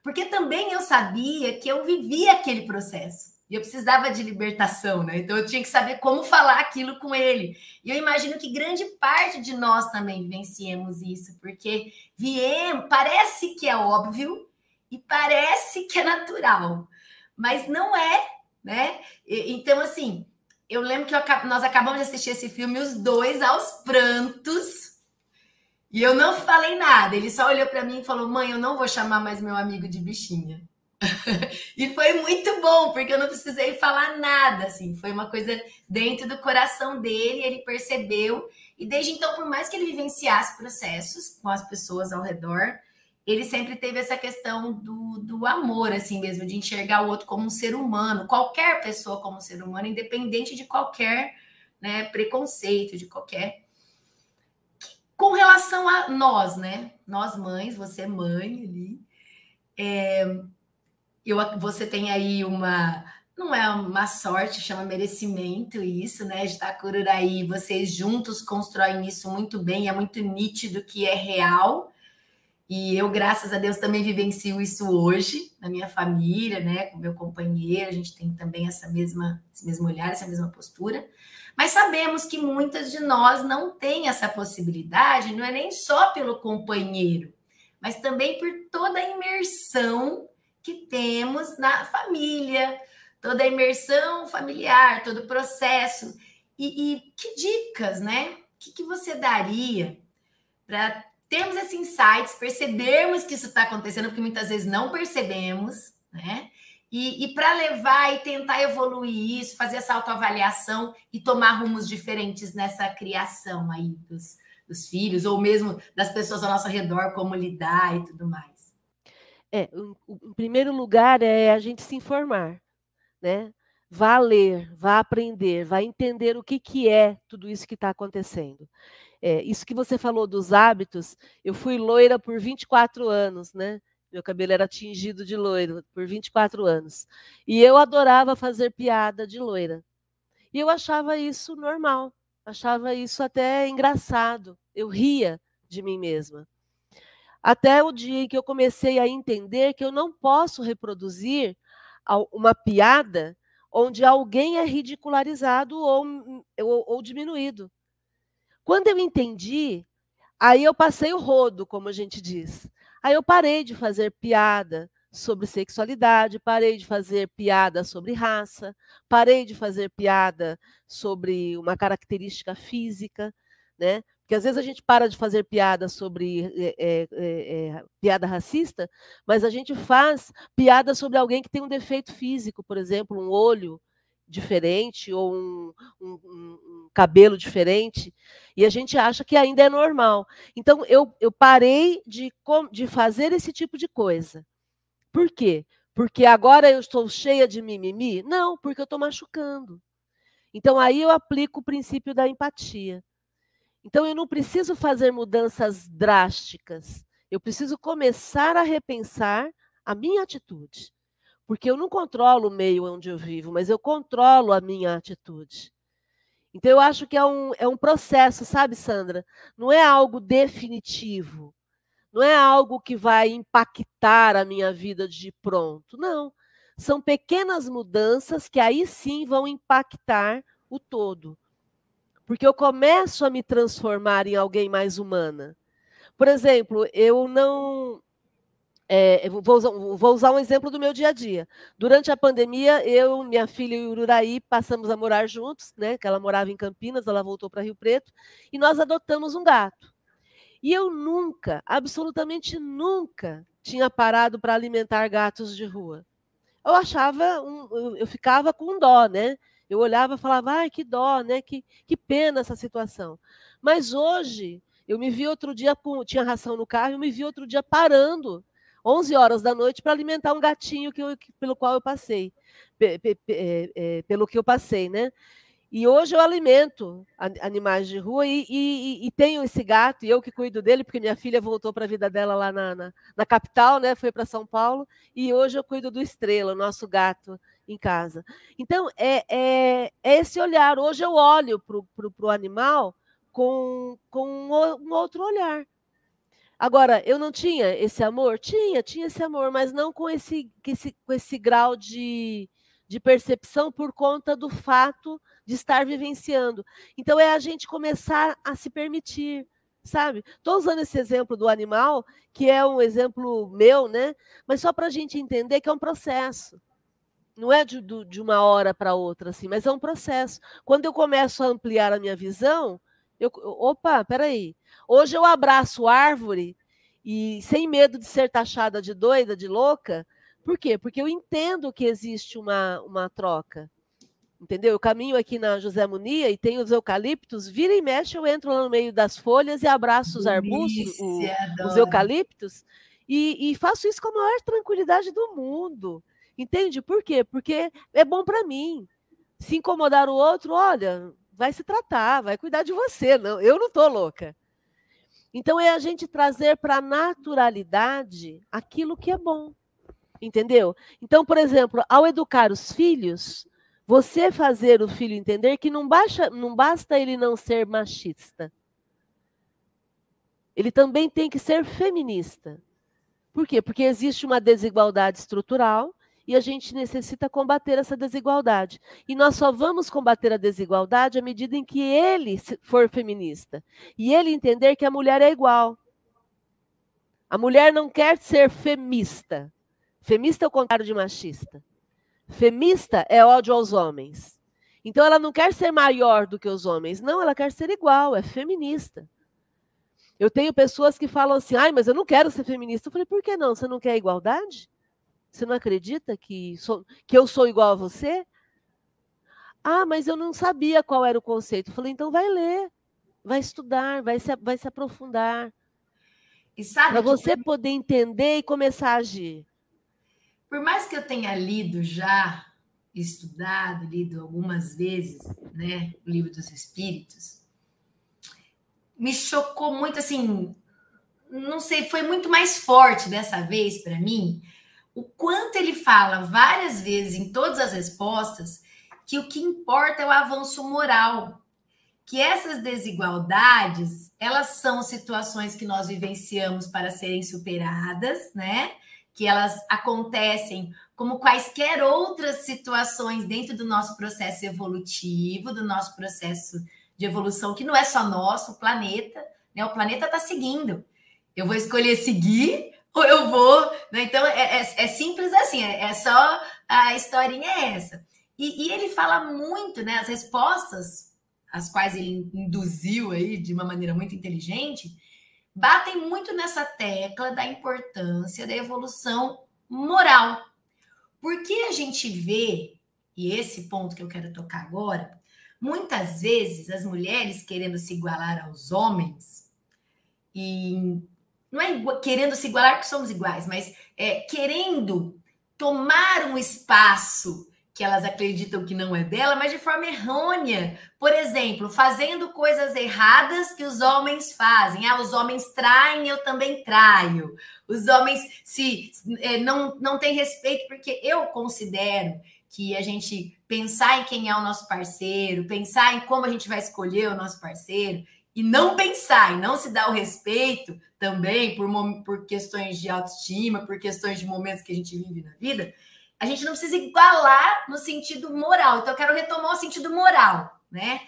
Speaker 1: Porque também eu sabia que eu vivia aquele processo. E eu precisava de libertação, né? Então eu tinha que saber como falar aquilo com ele. E eu imagino que grande parte de nós também vivenciemos isso, porque viemos, parece que é óbvio e parece que é natural, mas não é, né? Então, assim, eu lembro que eu, nós acabamos de assistir esse filme, os dois aos prantos, e eu não falei nada. Ele só olhou para mim e falou: Mãe, eu não vou chamar mais meu amigo de bichinha. *laughs* e foi muito bom, porque eu não precisei falar nada, assim, foi uma coisa dentro do coração dele, ele percebeu, e desde então, por mais que ele vivenciasse processos com as pessoas ao redor, ele sempre teve essa questão do, do amor, assim mesmo, de enxergar o outro como um ser humano, qualquer pessoa como um ser humano, independente de qualquer né, preconceito, de qualquer. Com relação a nós, né? Nós mães, você mãe ali, é, eu, você tem aí uma, não é uma sorte, chama merecimento isso, né? De Cururaí, vocês juntos constroem isso muito bem, é muito nítido que é real. E eu, graças a Deus, também vivencio isso hoje na minha família, né? Com meu companheiro, a gente tem também essa mesma, esse mesmo olhar, essa mesma postura. Mas sabemos que muitas de nós não têm essa possibilidade, não é nem só pelo companheiro, mas também por toda a imersão que temos na família, toda a imersão familiar, todo o processo. E, e que dicas, né? O que, que você daria para termos esses insights, percebermos que isso está acontecendo, porque muitas vezes não percebemos, né? E, e para levar e tentar evoluir isso, fazer essa autoavaliação e tomar rumos diferentes nessa criação aí dos, dos filhos, ou mesmo das pessoas ao nosso redor, como lidar e tudo mais.
Speaker 2: É, em primeiro lugar é a gente se informar, né? Vá ler, vá aprender, vá entender o que, que é tudo isso que está acontecendo. É, isso que você falou dos hábitos, eu fui loira por 24 anos, né? Meu cabelo era tingido de loiro por 24 anos. E eu adorava fazer piada de loira. E eu achava isso normal, achava isso até engraçado. Eu ria de mim mesma. Até o dia em que eu comecei a entender que eu não posso reproduzir uma piada onde alguém é ridicularizado ou, ou, ou diminuído. Quando eu entendi, aí eu passei o rodo, como a gente diz. Aí eu parei de fazer piada sobre sexualidade, parei de fazer piada sobre raça, parei de fazer piada sobre uma característica física, né? Porque às vezes a gente para de fazer piada sobre é, é, é, piada racista, mas a gente faz piada sobre alguém que tem um defeito físico, por exemplo, um olho diferente ou um, um, um, cabelo diferente, e a gente acha que ainda é normal. Então, eu, eu parei de, de fazer esse tipo de coisa. Por quê? Porque agora eu estou cheia de mimimi? Não, porque eu estou machucando. Então, aí eu aplico o princípio da empatia. Então, eu não preciso fazer mudanças drásticas. Eu preciso começar a repensar a minha atitude. Porque eu não controlo o meio onde eu vivo, mas eu controlo a minha atitude. Então, eu acho que é um, é um processo, sabe, Sandra? Não é algo definitivo. Não é algo que vai impactar a minha vida de pronto. Não. São pequenas mudanças que aí sim vão impactar o todo porque eu começo a me transformar em alguém mais humana. Por exemplo, eu não. É, vou, usar, vou, usar, um exemplo do meu dia a dia. Durante a pandemia, eu, minha filha e o Ururaí passamos a morar juntos, né? Que ela morava em Campinas, ela voltou para Rio Preto, e nós adotamos um gato. E eu nunca, absolutamente nunca, tinha parado para alimentar gatos de rua. Eu achava, um, eu ficava com dó, né? Eu olhava e falava, ai, que dó, né? Que, que pena essa situação. Mas hoje, eu me vi outro dia, tinha ração no carro, eu me vi outro dia parando, 11 horas da noite, para alimentar um gatinho que eu, pelo qual eu passei, pe, pe, pe, é, é, pelo que eu passei, né? E hoje eu alimento animais de rua e, e, e, tenho esse gato, e eu que cuido dele, porque minha filha voltou para a vida dela lá na, na, na capital, né? Foi para São Paulo, e hoje eu cuido do Estrela, nosso gato em casa. Então, é, é, é esse olhar. Hoje eu olho para o animal com, com um outro olhar. Agora, eu não tinha esse amor? Tinha, tinha esse amor, mas não com esse, esse, com esse grau de, de percepção por conta do fato de estar vivenciando. Então, é a gente começar a se permitir, sabe? Estou usando esse exemplo do animal, que é um exemplo meu, né? Mas só para a gente entender que é um processo não é de, de uma hora para outra, assim, mas é um processo. Quando eu começo a ampliar a minha visão, eu, opa, peraí. Hoje eu abraço árvore e sem medo de ser taxada de doida, de louca. Por quê? Porque eu entendo que existe uma, uma troca. Entendeu? Eu caminho aqui na José Munia e tem os eucaliptos, vira e mexe, eu entro lá no meio das folhas e abraço os arbustos, o, os eucaliptos, e, e faço isso com a maior tranquilidade do mundo. Entende? Por quê? Porque é bom para mim. Se incomodar o outro, olha, vai se tratar, vai cuidar de você. Não, eu não estou louca. Então é a gente trazer para a naturalidade aquilo que é bom. Entendeu? Então, por exemplo, ao educar os filhos, você fazer o filho entender que não, baixa, não basta ele não ser machista. Ele também tem que ser feminista. Por quê? Porque existe uma desigualdade estrutural e a gente necessita combater essa desigualdade. E nós só vamos combater a desigualdade à medida em que ele for feminista e ele entender que a mulher é igual. A mulher não quer ser femista. Femista é o contrário de machista. Femista é ódio aos homens. Então ela não quer ser maior do que os homens. Não, ela quer ser igual, é feminista. Eu tenho pessoas que falam assim: ai, mas eu não quero ser feminista. Eu falei: por que não? Você não quer igualdade? Você não acredita que, sou, que eu sou igual a você? Ah, mas eu não sabia qual era o conceito. Eu falei, então vai ler, vai estudar, vai se, vai se aprofundar. Para você poder entender e começar a agir.
Speaker 1: Por mais que eu tenha lido já, estudado, lido algumas vezes, né, o livro dos Espíritos, me chocou muito, assim, não sei, foi muito mais forte dessa vez para mim, o quanto ele fala várias vezes em todas as respostas que o que importa é o avanço moral, que essas desigualdades, elas são situações que nós vivenciamos para serem superadas, né? Que elas acontecem como quaisquer outras situações dentro do nosso processo evolutivo, do nosso processo de evolução, que não é só nosso, o planeta, né? O planeta está seguindo. Eu vou escolher seguir ou eu vou. Né? Então, é, é, é, simples assim, é, é, só a historinha é essa. E, e, ele fala muito, né? As respostas, as quais ele induziu aí de uma maneira muito inteligente, batem muito nessa tecla da importância da evolução moral. Porque a gente vê, e esse ponto que eu quero tocar agora, muitas vezes as mulheres querendo se igualar aos homens, e não é querendo se igualar que somos iguais, mas é, querendo tomar um espaço que elas acreditam que não é dela, mas de forma errônea. Por exemplo, fazendo coisas erradas que os homens fazem. Ah, os homens traem, eu também traio. Os homens se é, não, não têm respeito, porque eu considero que a gente pensar em quem é o nosso parceiro, pensar em como a gente vai escolher o nosso parceiro, e não pensar e não se dar o respeito também por, por questões de autoestima, por questões de momentos que a gente vive na vida, a gente não precisa igualar no sentido moral. Então, eu quero retomar o sentido moral, né?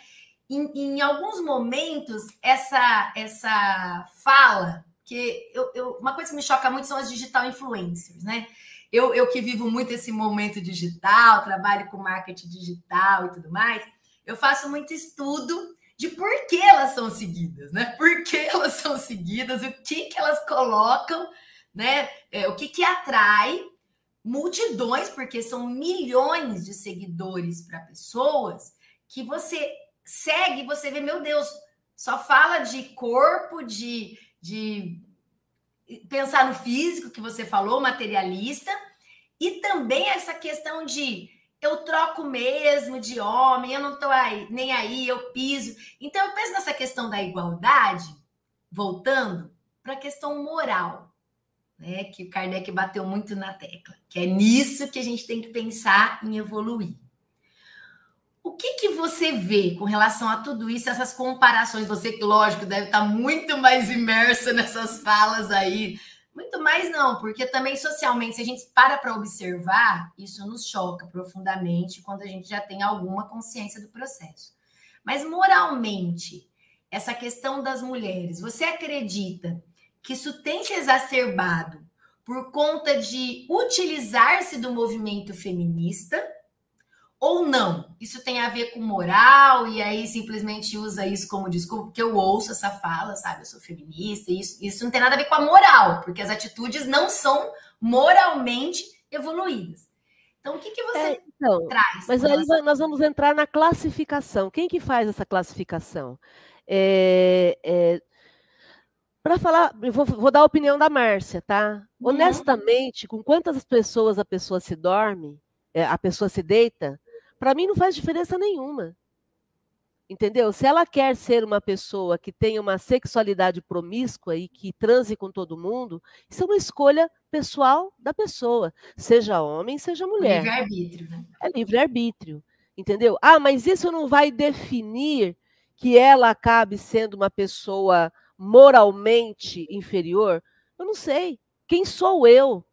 Speaker 1: Em, em alguns momentos, essa, essa fala, que eu, eu, uma coisa que me choca muito são as digital influencers, né? Eu, eu que vivo muito esse momento digital, trabalho com marketing digital e tudo mais, eu faço muito estudo de por que elas são seguidas, né? Por que elas são seguidas, o que, que elas colocam, né? É, o que, que atrai multidões, porque são milhões de seguidores para pessoas que você segue, você vê, meu Deus, só fala de corpo, de, de pensar no físico que você falou, materialista, e também essa questão de eu troco mesmo de homem, eu não estou nem aí, eu piso. Então eu penso nessa questão da igualdade, voltando para a questão moral né, que o Kardec bateu muito na tecla, que é nisso que a gente tem que pensar em evoluir. O que, que você vê com relação a tudo isso, essas comparações? Você, lógico, deve estar muito mais imersa nessas falas aí. Muito mais não, porque também socialmente, se a gente para para observar, isso nos choca profundamente quando a gente já tem alguma consciência do processo. Mas moralmente, essa questão das mulheres, você acredita que isso tem se exacerbado por conta de utilizar-se do movimento feminista ou não? Isso tem a ver com moral e aí simplesmente usa isso como desculpa, porque eu ouço essa fala, sabe? Eu sou feminista, isso, isso não tem nada a ver com a moral, porque as atitudes não são moralmente evoluídas. Então, o que, que você é, então, traz?
Speaker 2: Mas aí nós vamos entrar na classificação. Quem que faz essa classificação? É, é, para falar, vou, vou, dar a opinião da Márcia, tá? Uhum. Honestamente, com quantas pessoas a pessoa se dorme, é, a pessoa se deita, para mim não faz diferença nenhuma. Entendeu? Se ela quer ser uma pessoa que tenha uma sexualidade promíscua e que transe com todo mundo, isso é uma escolha pessoal da pessoa, seja homem, seja mulher.
Speaker 1: Livre-arbítrio, né?
Speaker 2: É livre-arbítrio. Entendeu? Ah, mas isso não vai definir que ela acabe sendo uma pessoa moralmente inferior? Eu não sei. Quem sou eu?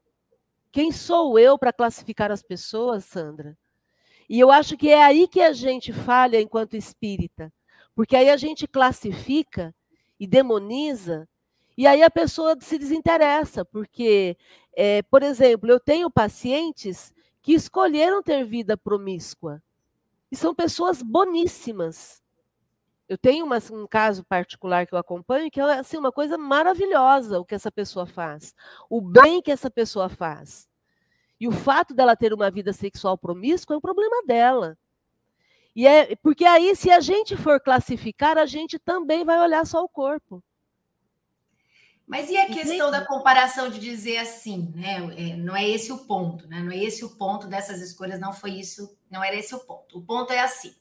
Speaker 2: Quem sou eu para classificar as pessoas, Sandra? E eu acho que é aí que a gente falha enquanto espírita, porque aí a gente classifica e demoniza, e aí a pessoa se desinteressa, porque, é, por exemplo, eu tenho pacientes que escolheram ter vida promíscua, e são pessoas boníssimas, eu tenho uma, um caso particular que eu acompanho que é assim, uma coisa maravilhosa o que essa pessoa faz, o bem que essa pessoa faz. E o fato dela ter uma vida sexual promíscua é um problema dela. E é porque aí, se a gente for classificar, a gente também vai olhar só o corpo.
Speaker 1: Mas e a questão da comparação de dizer assim, né? É, não é esse o ponto, né? Não é esse o ponto dessas escolhas, não foi isso, não era esse o ponto. O ponto é assim: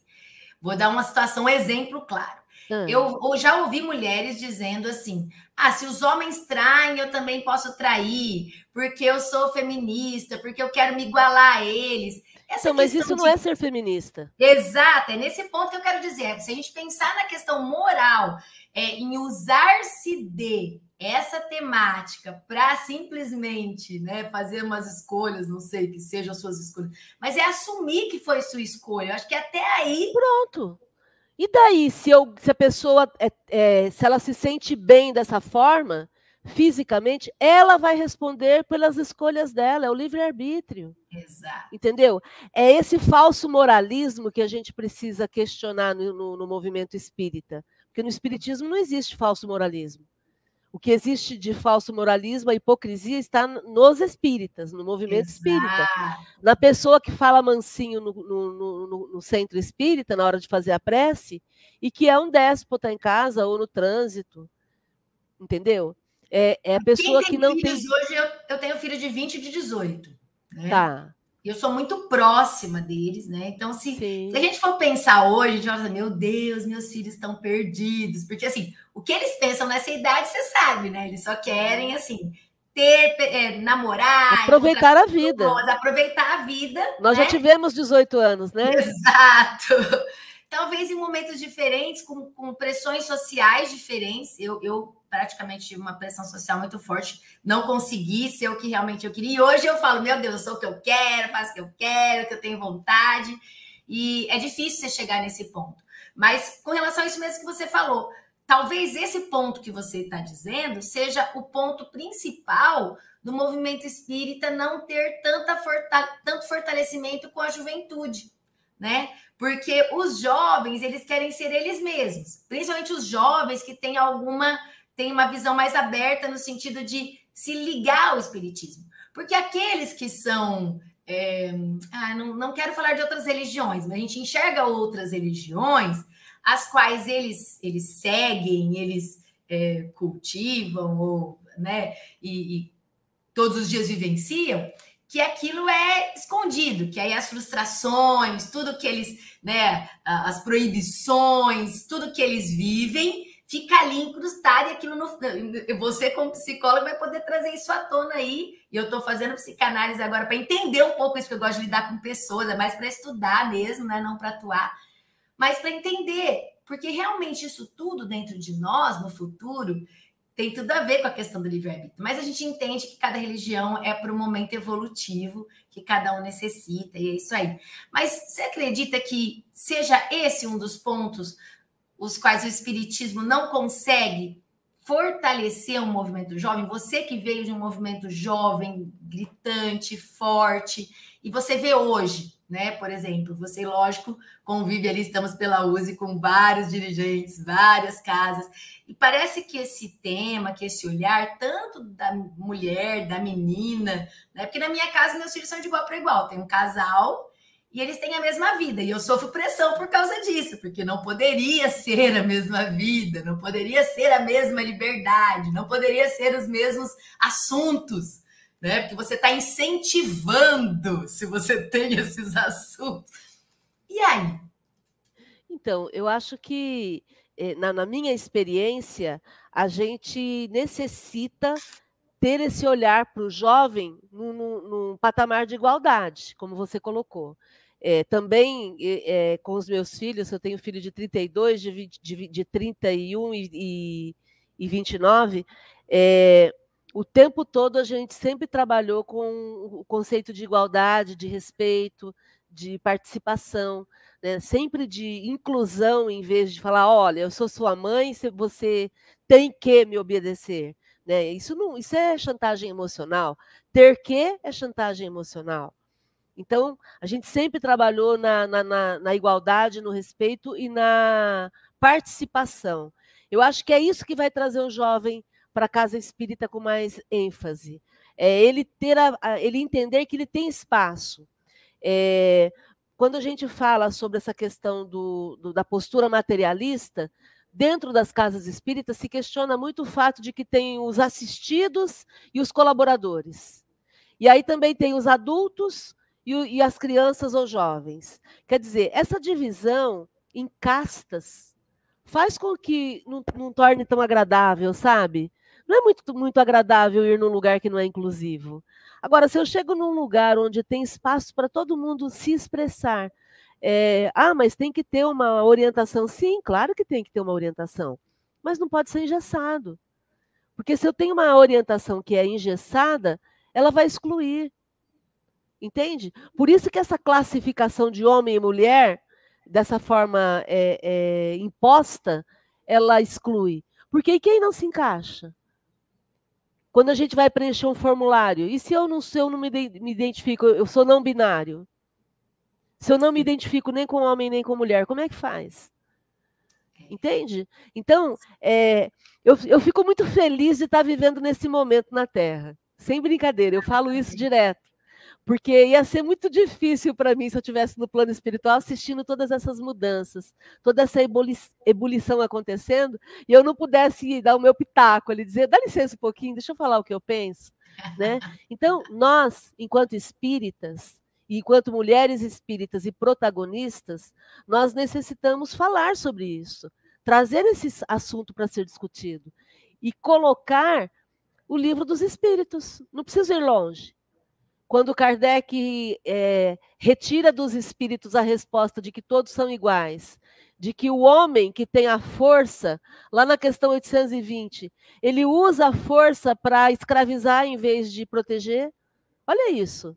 Speaker 1: Vou dar uma situação, um exemplo claro. Hum. Eu, eu já ouvi mulheres dizendo assim: ah, se os homens traem, eu também posso trair, porque eu sou feminista, porque eu quero me igualar a eles.
Speaker 2: Essa então, mas isso de... não é ser feminista.
Speaker 1: Exato, é nesse ponto que eu quero dizer. Se a gente pensar na questão moral, é, em usar-se de essa temática para simplesmente né, fazer umas escolhas, não sei, que sejam suas escolhas, mas é assumir que foi sua escolha. Eu acho que até aí.
Speaker 2: Pronto. E daí, se, eu, se a pessoa é, é, se ela se sente bem dessa forma, fisicamente, ela vai responder pelas escolhas dela, é o livre-arbítrio.
Speaker 1: Exato.
Speaker 2: Entendeu? É esse falso moralismo que a gente precisa questionar no, no, no movimento espírita. Porque no espiritismo não existe falso moralismo. O que existe de falso moralismo, a hipocrisia, está nos espíritas, no movimento Exato. espírita. Na pessoa que fala mansinho no, no, no, no, centro espírita, na hora de fazer a prece, e que é um déspota em casa ou no trânsito. Entendeu? É, é a pessoa que não tem.
Speaker 1: Hoje eu, eu tenho filho de 20 e de 18.
Speaker 2: Né? Tá.
Speaker 1: Eu sou muito próxima deles, né? Então, se, se, a gente for pensar hoje, a gente vai falar, meu Deus, meus filhos estão perdidos. Porque, assim, o que eles pensam nessa idade, você sabe, né? Eles só querem, assim, ter, é, namorar.
Speaker 2: Aproveitar a vida.
Speaker 1: aproveitar a vida.
Speaker 2: Nós né? já tivemos 18 anos, né?
Speaker 1: Exato. Talvez em momentos diferentes, com, com pressões sociais diferentes. Eu, eu praticamente uma pressão social muito forte, não consegui ser o que realmente eu queria. E hoje eu falo, meu Deus, eu sou o que eu quero, faço o que eu quero, o que eu tenho vontade. E é difícil você chegar nesse ponto. Mas com relação a isso mesmo que você falou, talvez esse ponto que você está dizendo seja o ponto principal do movimento espírita não ter tanta forta tanto fortalecimento com a juventude, né? Porque os jovens, eles querem ser eles mesmos, principalmente os jovens que têm alguma tem uma visão mais aberta no sentido de se ligar ao espiritismo. Porque aqueles que são. É, ah, não, não quero falar de outras religiões, mas a gente enxerga outras religiões, as quais eles, eles seguem, eles é, cultivam, ou, né, e, e todos os dias vivenciam, que aquilo é escondido, que aí as frustrações, tudo que eles, né, as proibições, tudo que eles vivem fica ali incrustado e aquilo no, você como psicólogo vai poder trazer isso à tona aí. E eu estou fazendo psicanálise agora para entender um pouco isso que eu gosto de lidar com pessoas, é mais para estudar mesmo, né, não para atuar, mas para entender, porque realmente isso tudo dentro de nós no futuro tem tudo a ver com a questão do livre-arbítrio. Mas a gente entende que cada religião é para o momento evolutivo que cada um necessita, e é isso aí. Mas você acredita que seja esse um dos pontos os quais o Espiritismo não consegue fortalecer um movimento jovem, você que veio de um movimento jovem, gritante, forte, e você vê hoje, né? Por exemplo, você, lógico, convive ali, estamos pela USE com vários dirigentes, várias casas, e parece que esse tema, que esse olhar, tanto da mulher, da menina, né? Porque na minha casa, meus filhos são de igual para igual, tem um casal e eles têm a mesma vida. E eu sofro pressão por causa disso, porque não poderia ser a mesma vida, não poderia ser a mesma liberdade, não poderia ser os mesmos assuntos, né? Porque você está incentivando se você tem *laughs* esses assuntos. E aí?
Speaker 2: Então, eu acho que, eh, na, na minha experiência, a gente necessita ter esse olhar para o jovem num, num, num, patamar de igualdade, como você colocou. É, também é, com os meus filhos, eu tenho filho de 32, de, 20, de, de 31 e, e, e 29, é, o tempo todo a gente sempre trabalhou com o conceito de igualdade, de respeito, de participação, né? sempre de inclusão, em vez de falar, olha, eu sou sua mãe, você tem que me obedecer. Né? Isso, não, isso é chantagem emocional. Ter que é chantagem emocional. Então, a gente sempre trabalhou na, na, na, na igualdade, no respeito e na participação. Eu acho que é isso que vai trazer o jovem para a casa espírita com mais ênfase. É ele ter a, ele entender que ele tem espaço. É, quando a gente fala sobre essa questão do, do, da postura materialista, dentro das casas espíritas se questiona muito o fato de que tem os assistidos e os colaboradores. E aí também tem os adultos e, e as crianças ou jovens. Quer dizer, essa divisão em castas faz com que não, não torne tão agradável, sabe? Não é muito, muito agradável ir num lugar que não é inclusivo. Agora, se eu chego num lugar onde tem espaço para todo mundo se expressar, é, ah, mas tem que ter uma orientação. Sim, claro que tem que ter uma orientação, mas não pode ser engessado. Porque se eu tenho uma orientação que é engessada, ela vai excluir. Entende? Por isso que essa classificação de homem e mulher, dessa forma é, é, imposta, ela exclui. Porque quem não se encaixa? Quando a gente vai preencher um formulário, e se eu não, se eu não me, me identifico, eu sou não binário? Se eu não me identifico nem com homem nem com mulher, como é que faz? Entende? Então, é, eu, eu fico muito feliz de estar vivendo nesse momento na Terra. Sem brincadeira, eu falo isso direto. Porque ia ser muito difícil para mim se eu estivesse no plano espiritual assistindo todas essas mudanças, toda essa ebulição acontecendo, e eu não pudesse dar o meu pitaco ali, dizer, dá licença um pouquinho, deixa eu falar o que eu penso. Né? *laughs* Então, nós, enquanto espíritas, e enquanto mulheres espíritas e protagonistas, nós necessitamos falar sobre isso, trazer esse assunto para ser discutido e colocar o livro dos espíritos. Não precisa ir longe. Quando Kardec é, retira dos espíritos a resposta de que todos são iguais, de que o homem que tem a força, lá na questão 820, ele usa a força para escravizar em vez de proteger. Olha isso.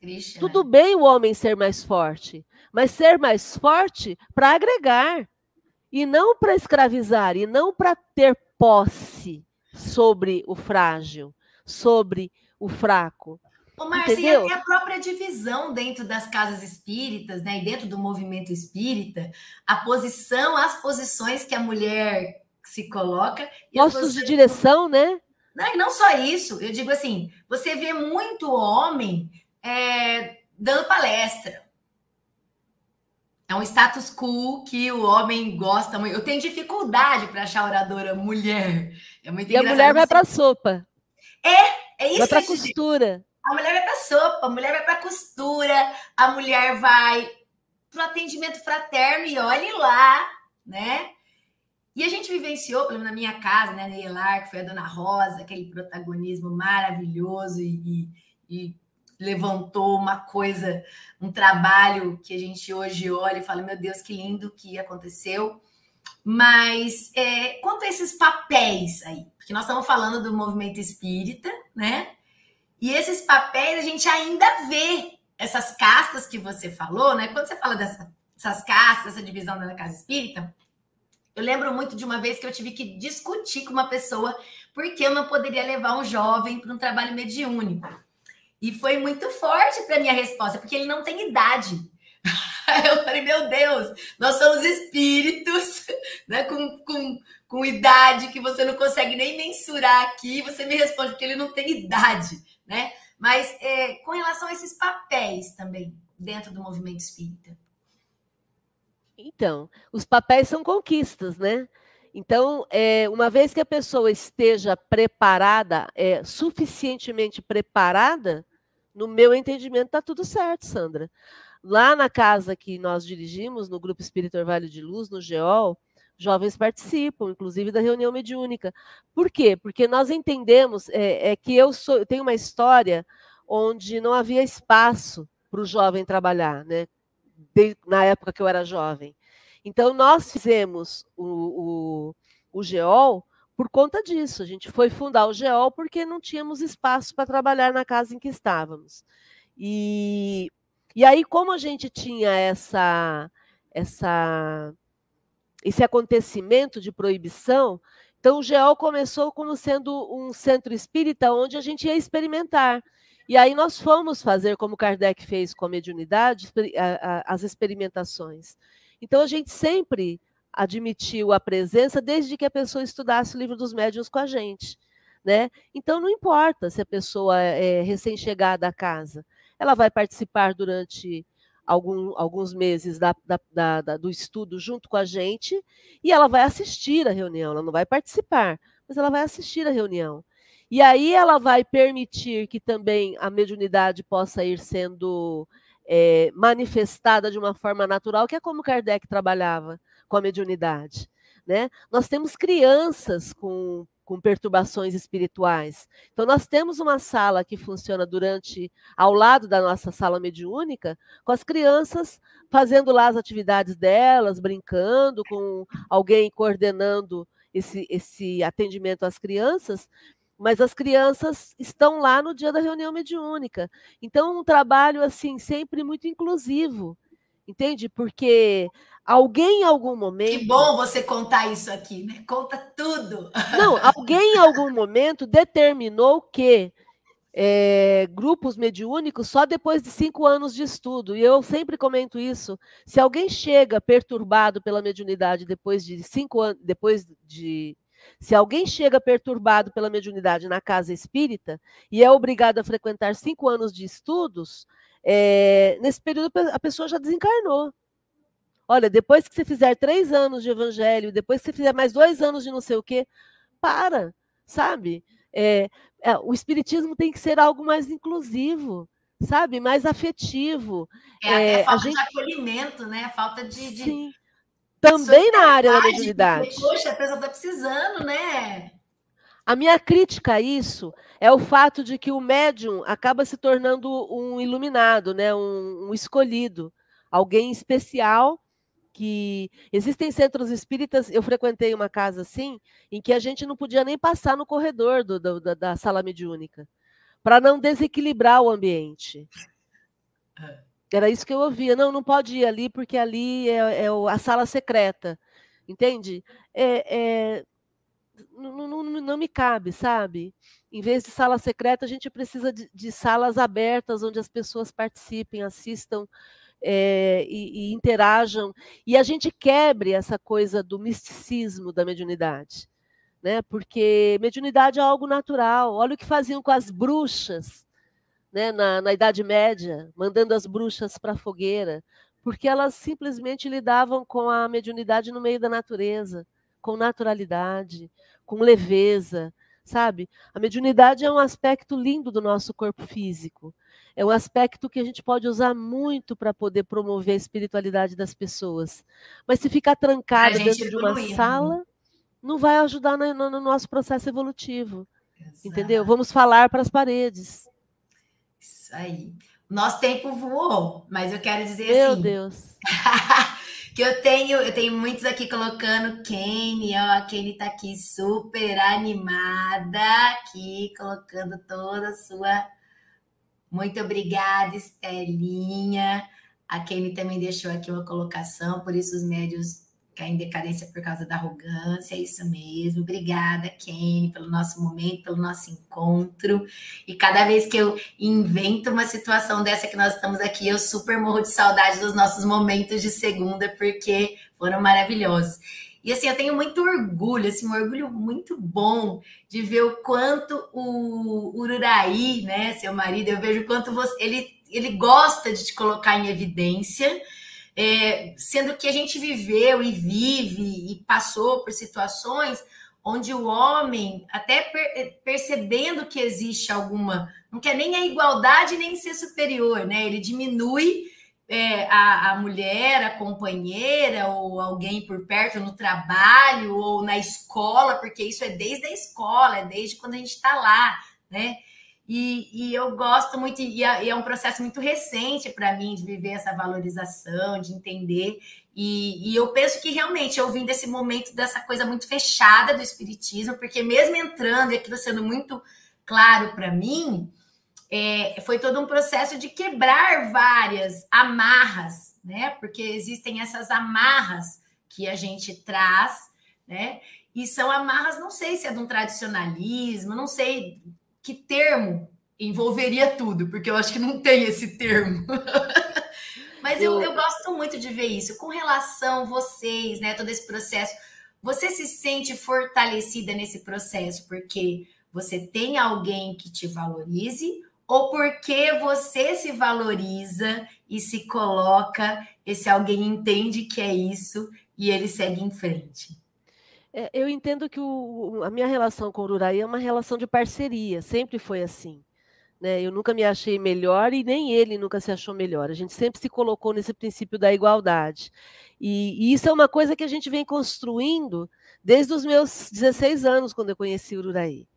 Speaker 2: Triste, Tudo né? bem o homem ser mais forte, mas ser mais forte para agregar e não para escravizar e não para ter posse sobre o frágil, sobre o fraco.
Speaker 1: Ô, Márcia, e até a própria divisão dentro das casas espíritas, né, e dentro do movimento espírita, a posição, as posições que a mulher se coloca.
Speaker 2: Postos de direção, né?
Speaker 1: Não, e não só isso, eu digo assim, você vê muito homem é, dando palestra. É um status quo que o homem gosta muito. Eu tenho dificuldade para achar oradora mulher. É muito
Speaker 2: e a mulher vai para a sopa.
Speaker 1: É, é isso
Speaker 2: vai para costura.
Speaker 1: A mulher vai para sopa, a mulher vai para costura, a mulher vai para o atendimento fraterno e olhe lá, né? E a gente vivenciou, pelo menos na minha casa, né, na Elar, que foi a Dona Rosa, aquele protagonismo maravilhoso e, e, e levantou uma coisa, um trabalho que a gente hoje olha e fala, meu Deus, que lindo que aconteceu. Mas é, quanto a esses papéis aí, porque nós estamos falando do movimento espírita, né? E esses papéis a gente ainda vê essas castas que você falou, né? Quando você fala dessa, dessas castas, essa divisão da casa espírita, eu lembro muito de uma vez que eu tive que discutir com uma pessoa porque eu não poderia levar um jovem para um trabalho mediúnico. E foi muito forte para minha resposta, porque ele não tem idade. *laughs* Eu falei, meu Deus, nós somos espíritos, *laughs* né, com, com, com idade que você não consegue nem mensurar aqui. Você me responde, porque ele não tem idade, né? Mas é, com relação a esses papéis também, dentro do movimento espírita.
Speaker 2: Então, os papéis são conquistas, né? Então, é, uma vez que a pessoa esteja preparada, é, suficientemente preparada, no meu entendimento, está tudo certo, Sandra. Lá na casa que nós dirigimos, no Grupo Espírito Orvalho de Luz, no GEOL, jovens participam, inclusive da reunião mediúnica. Por quê? Porque nós entendemos é, é que eu, sou, eu tenho uma história onde não havia espaço para o jovem trabalhar, né? De, na época que eu era jovem. Então, nós fizemos o, o, o GEOL por conta disso. A gente foi fundar o GEOL porque não tínhamos espaço para trabalhar na casa em que estávamos. E, e aí, como a gente tinha essa, essa, esse acontecimento de proibição, então o GEOL começou como sendo um centro espírita onde a gente ia experimentar. E aí nós fomos fazer, como Kardec fez com a mediunidade, as experimentações. Então a gente sempre admitiu a presença desde que a pessoa estudasse o livro dos médiuns com a gente. Né? Então, não importa se a pessoa é recém-chegada à casa, ela vai participar durante algum, alguns meses da, da, da, do estudo junto com a gente e ela vai assistir a reunião, ela não vai participar, mas ela vai assistir a reunião. E aí ela vai permitir que também a mediunidade possa ir sendo é, manifestada de uma forma natural, que é como Kardec trabalhava com a mediunidade. Né? Nós temos crianças com, com perturbações espirituais. Então, nós temos uma sala que funciona durante, ao lado da nossa sala mediúnica, com as crianças fazendo lá as atividades delas, brincando, com alguém coordenando esse, esse atendimento às crianças, mas as crianças estão lá no dia da reunião mediúnica. Então, um trabalho assim sempre muito inclusivo Entende? Porque alguém em algum momento.
Speaker 1: Que bom você contar isso aqui, né? Conta tudo.
Speaker 2: Não, alguém em algum momento determinou que é, grupos mediúnicos só depois de cinco anos de estudo. E eu sempre comento isso. Se alguém chega perturbado pela mediunidade depois de cinco anos, depois de. Se alguém chega perturbado pela mediunidade na casa espírita e é obrigado a frequentar cinco anos de estudos, é, nesse período a pessoa já desencarnou. Olha, depois que você fizer três anos de evangelho, depois que você fizer mais dois anos de não sei o quê, para, sabe? É, é, o espiritismo tem que ser algo mais inclusivo, sabe? Mais afetivo.
Speaker 1: É, é falta a gente... de acolhimento, né? Falta de. de...
Speaker 2: Também na área da mediunidade.
Speaker 1: Porque, poxa, a pessoa está precisando, né?
Speaker 2: A minha crítica a isso é o fato de que o médium acaba se tornando um iluminado, né? um, um escolhido, alguém especial que existem centros espíritas. Eu frequentei uma casa assim, em que a gente não podia nem passar no corredor do, do, da, da, sala mediúnica, para não desequilibrar o ambiente. É. Era isso que eu ouvia. Não, não pode ir ali, porque ali é, é a sala secreta. Entende? É, é não, não, não, me cabe, sabe? Em vez de sala secreta, a gente precisa de, de salas abertas onde as pessoas participem, assistam é, e, e interajam, e a gente quebre essa coisa do misticismo da mediunidade. Né? Porque mediunidade é algo natural. Olha o que faziam com as bruxas né? na, na Idade Média, mandando as bruxas para a fogueira, porque elas simplesmente lidavam com a mediunidade no meio da natureza, com naturalidade, com leveza, sabe? A mediunidade é um aspecto lindo do nosso corpo físico é um aspecto que a gente pode usar muito para poder promover a espiritualidade das pessoas. Mas se ficar trancado dentro de uma né? sala, não vai ajudar no, no, no nosso processo evolutivo. Exato. Entendeu? Vamos falar para as paredes.
Speaker 1: Isso aí. Nosso tempo voou, mas eu quero dizer
Speaker 2: Meu
Speaker 1: assim.
Speaker 2: Meu Deus. *laughs*
Speaker 1: que eu tenho, eu tenho muitos aqui colocando Kenny, ó, a Kenny tá aqui super animada, aqui colocando toda a sua muito obrigada, Estelinha. A Kenny também deixou aqui uma colocação, por isso os médios caem em decadência por causa da arrogância, é isso mesmo. Obrigada, Kenny, pelo nosso momento, pelo nosso encontro. E cada vez que eu invento uma situação dessa que nós estamos aqui, eu super morro de saudade dos nossos momentos de segunda, porque foram maravilhosos. E assim, eu tenho muito orgulho, assim, um orgulho muito bom de ver o quanto o Ururaí, né, seu marido, eu vejo o quanto você, ele, ele gosta de te colocar em evidência, é, sendo que a gente viveu e vive e passou por situações onde o homem, até per, percebendo que existe alguma, não quer nem a igualdade nem ser superior, né? Ele diminui é, a, a mulher, a companheira, ou alguém por perto no trabalho ou na escola, porque isso é desde a escola, é desde quando a gente está lá, né? E, e, eu gosto muito, e é, é um processo muito recente para mim de viver essa valorização, de entender. E, e, eu penso que realmente eu vim desse momento dessa coisa muito fechada do Espiritismo, porque mesmo entrando e aquilo sendo muito claro para mim, é, foi todo um processo de quebrar várias amarras, né? Porque existem essas amarras que a gente traz, né? E são amarras, não sei se é de um tradicionalismo, não sei que termo envolveria tudo, porque eu acho que não tem esse termo. *laughs* Mas eu, eu gosto muito de ver isso. Com relação a vocês, né? Todo esse processo, você se sente fortalecida nesse processo porque você tem alguém que te valorize ou porque você se valoriza e se coloca, esse alguém entende que é isso e ele segue em frente.
Speaker 2: É, eu entendo que o, a minha relação com o Uraí é uma relação de parceria, sempre foi assim. Né? Eu nunca me achei melhor e nem ele nunca se achou melhor. A gente sempre se colocou nesse princípio da igualdade. E, e isso é uma coisa que a gente vem construindo desde os meus 16 anos, quando eu conheci o Uraí.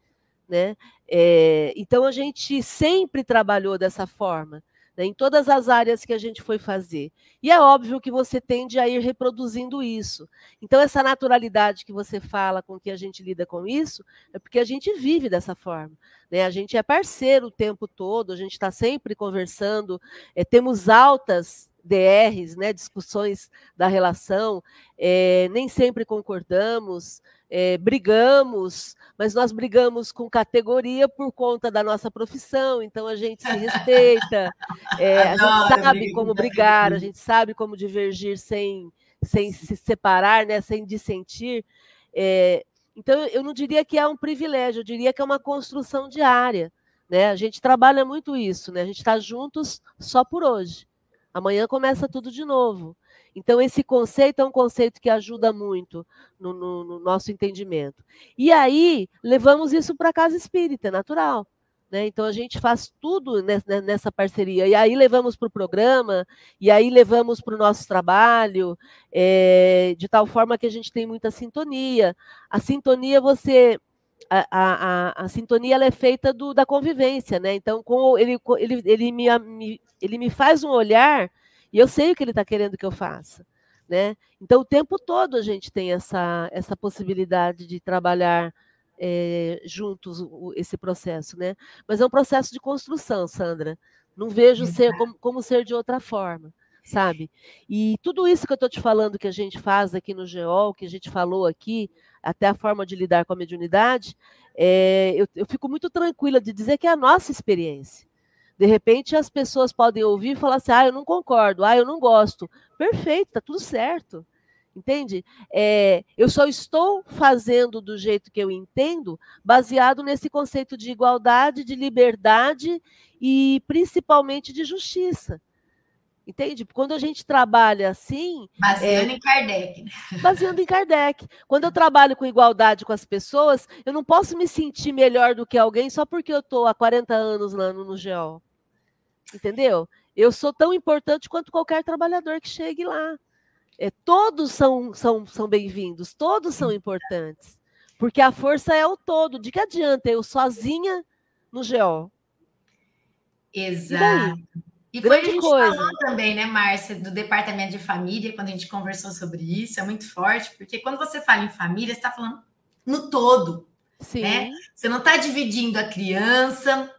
Speaker 2: Né? É, então a gente sempre trabalhou dessa forma, né, em todas as áreas que a gente foi fazer. E é óbvio que você tende a ir reproduzindo isso. Então, essa naturalidade que você fala com que a gente lida com isso, é porque a gente vive dessa forma. Né? A gente é parceiro o tempo todo, a gente está sempre conversando, é, temos altas DRs, né, discussões da relação, é, nem sempre concordamos, é, brigamos, mas nós brigamos com categoria por conta da nossa profissão, então a gente se respeita, *laughs* é, a gente sabe como brigar, a gente sabe como divergir sem, sem se separar, né, sem dissentir. É, então, eu não diria que é um privilégio, eu diria que é uma construção diária. Né? A gente trabalha muito isso, né? a gente está juntos só por hoje. Amanhã começa tudo de novo. Então, esse conceito é um conceito que ajuda muito no, no, no nosso entendimento. E aí, levamos isso para a casa espírita, é natural. Né? Então, a gente faz tudo nessa, nessa parceria. E aí, levamos para o programa, e aí, levamos para o nosso trabalho, é, de tal forma que a gente tem muita sintonia. A sintonia, você. A, a, a, a sintonia ela é feita do, da convivência, né? Então, com, ele, ele, ele, me, ele me faz um olhar e eu sei o que ele está querendo que eu faça. Né? Então, o tempo todo a gente tem essa, essa possibilidade de trabalhar é, juntos o, esse processo. Né? Mas é um processo de construção, Sandra. Não vejo ser como, como ser de outra forma sabe? E tudo isso que eu estou te falando que a gente faz aqui no GEOL, que a gente falou aqui, até a forma de lidar com a mediunidade, é, eu, eu, fico muito tranquila de dizer que é a nossa experiência. De repente as pessoas podem ouvir e falar assim: ah, eu não concordo, ah, eu não gosto. Perfeito, tá tudo certo. Entende? É, eu só estou fazendo do jeito que eu entendo, baseado nesse conceito de igualdade, de liberdade e principalmente de justiça. Entende? Quando a gente trabalha assim.
Speaker 1: Baseando é, em Kardec. Né? *laughs*
Speaker 2: Baseando em Kardec. Quando eu trabalho com igualdade com as pessoas, eu não posso me sentir melhor do que alguém só porque eu estou há 40 anos lá no, no GEO. Entendeu? Eu sou tão importante quanto qualquer trabalhador que chegue lá. É, todos são, são, são bem-vindos, todos são importantes. Porque a força é o todo. De que adianta eu sozinha no GO?
Speaker 1: Exato. E, foi a gente coisa. falou também, né, Márcia, do departamento de família, quando a gente conversou sobre isso, é muito forte, porque quando você fala em família, você está falando no todo. Sim. Né? Você não está dividindo a criança,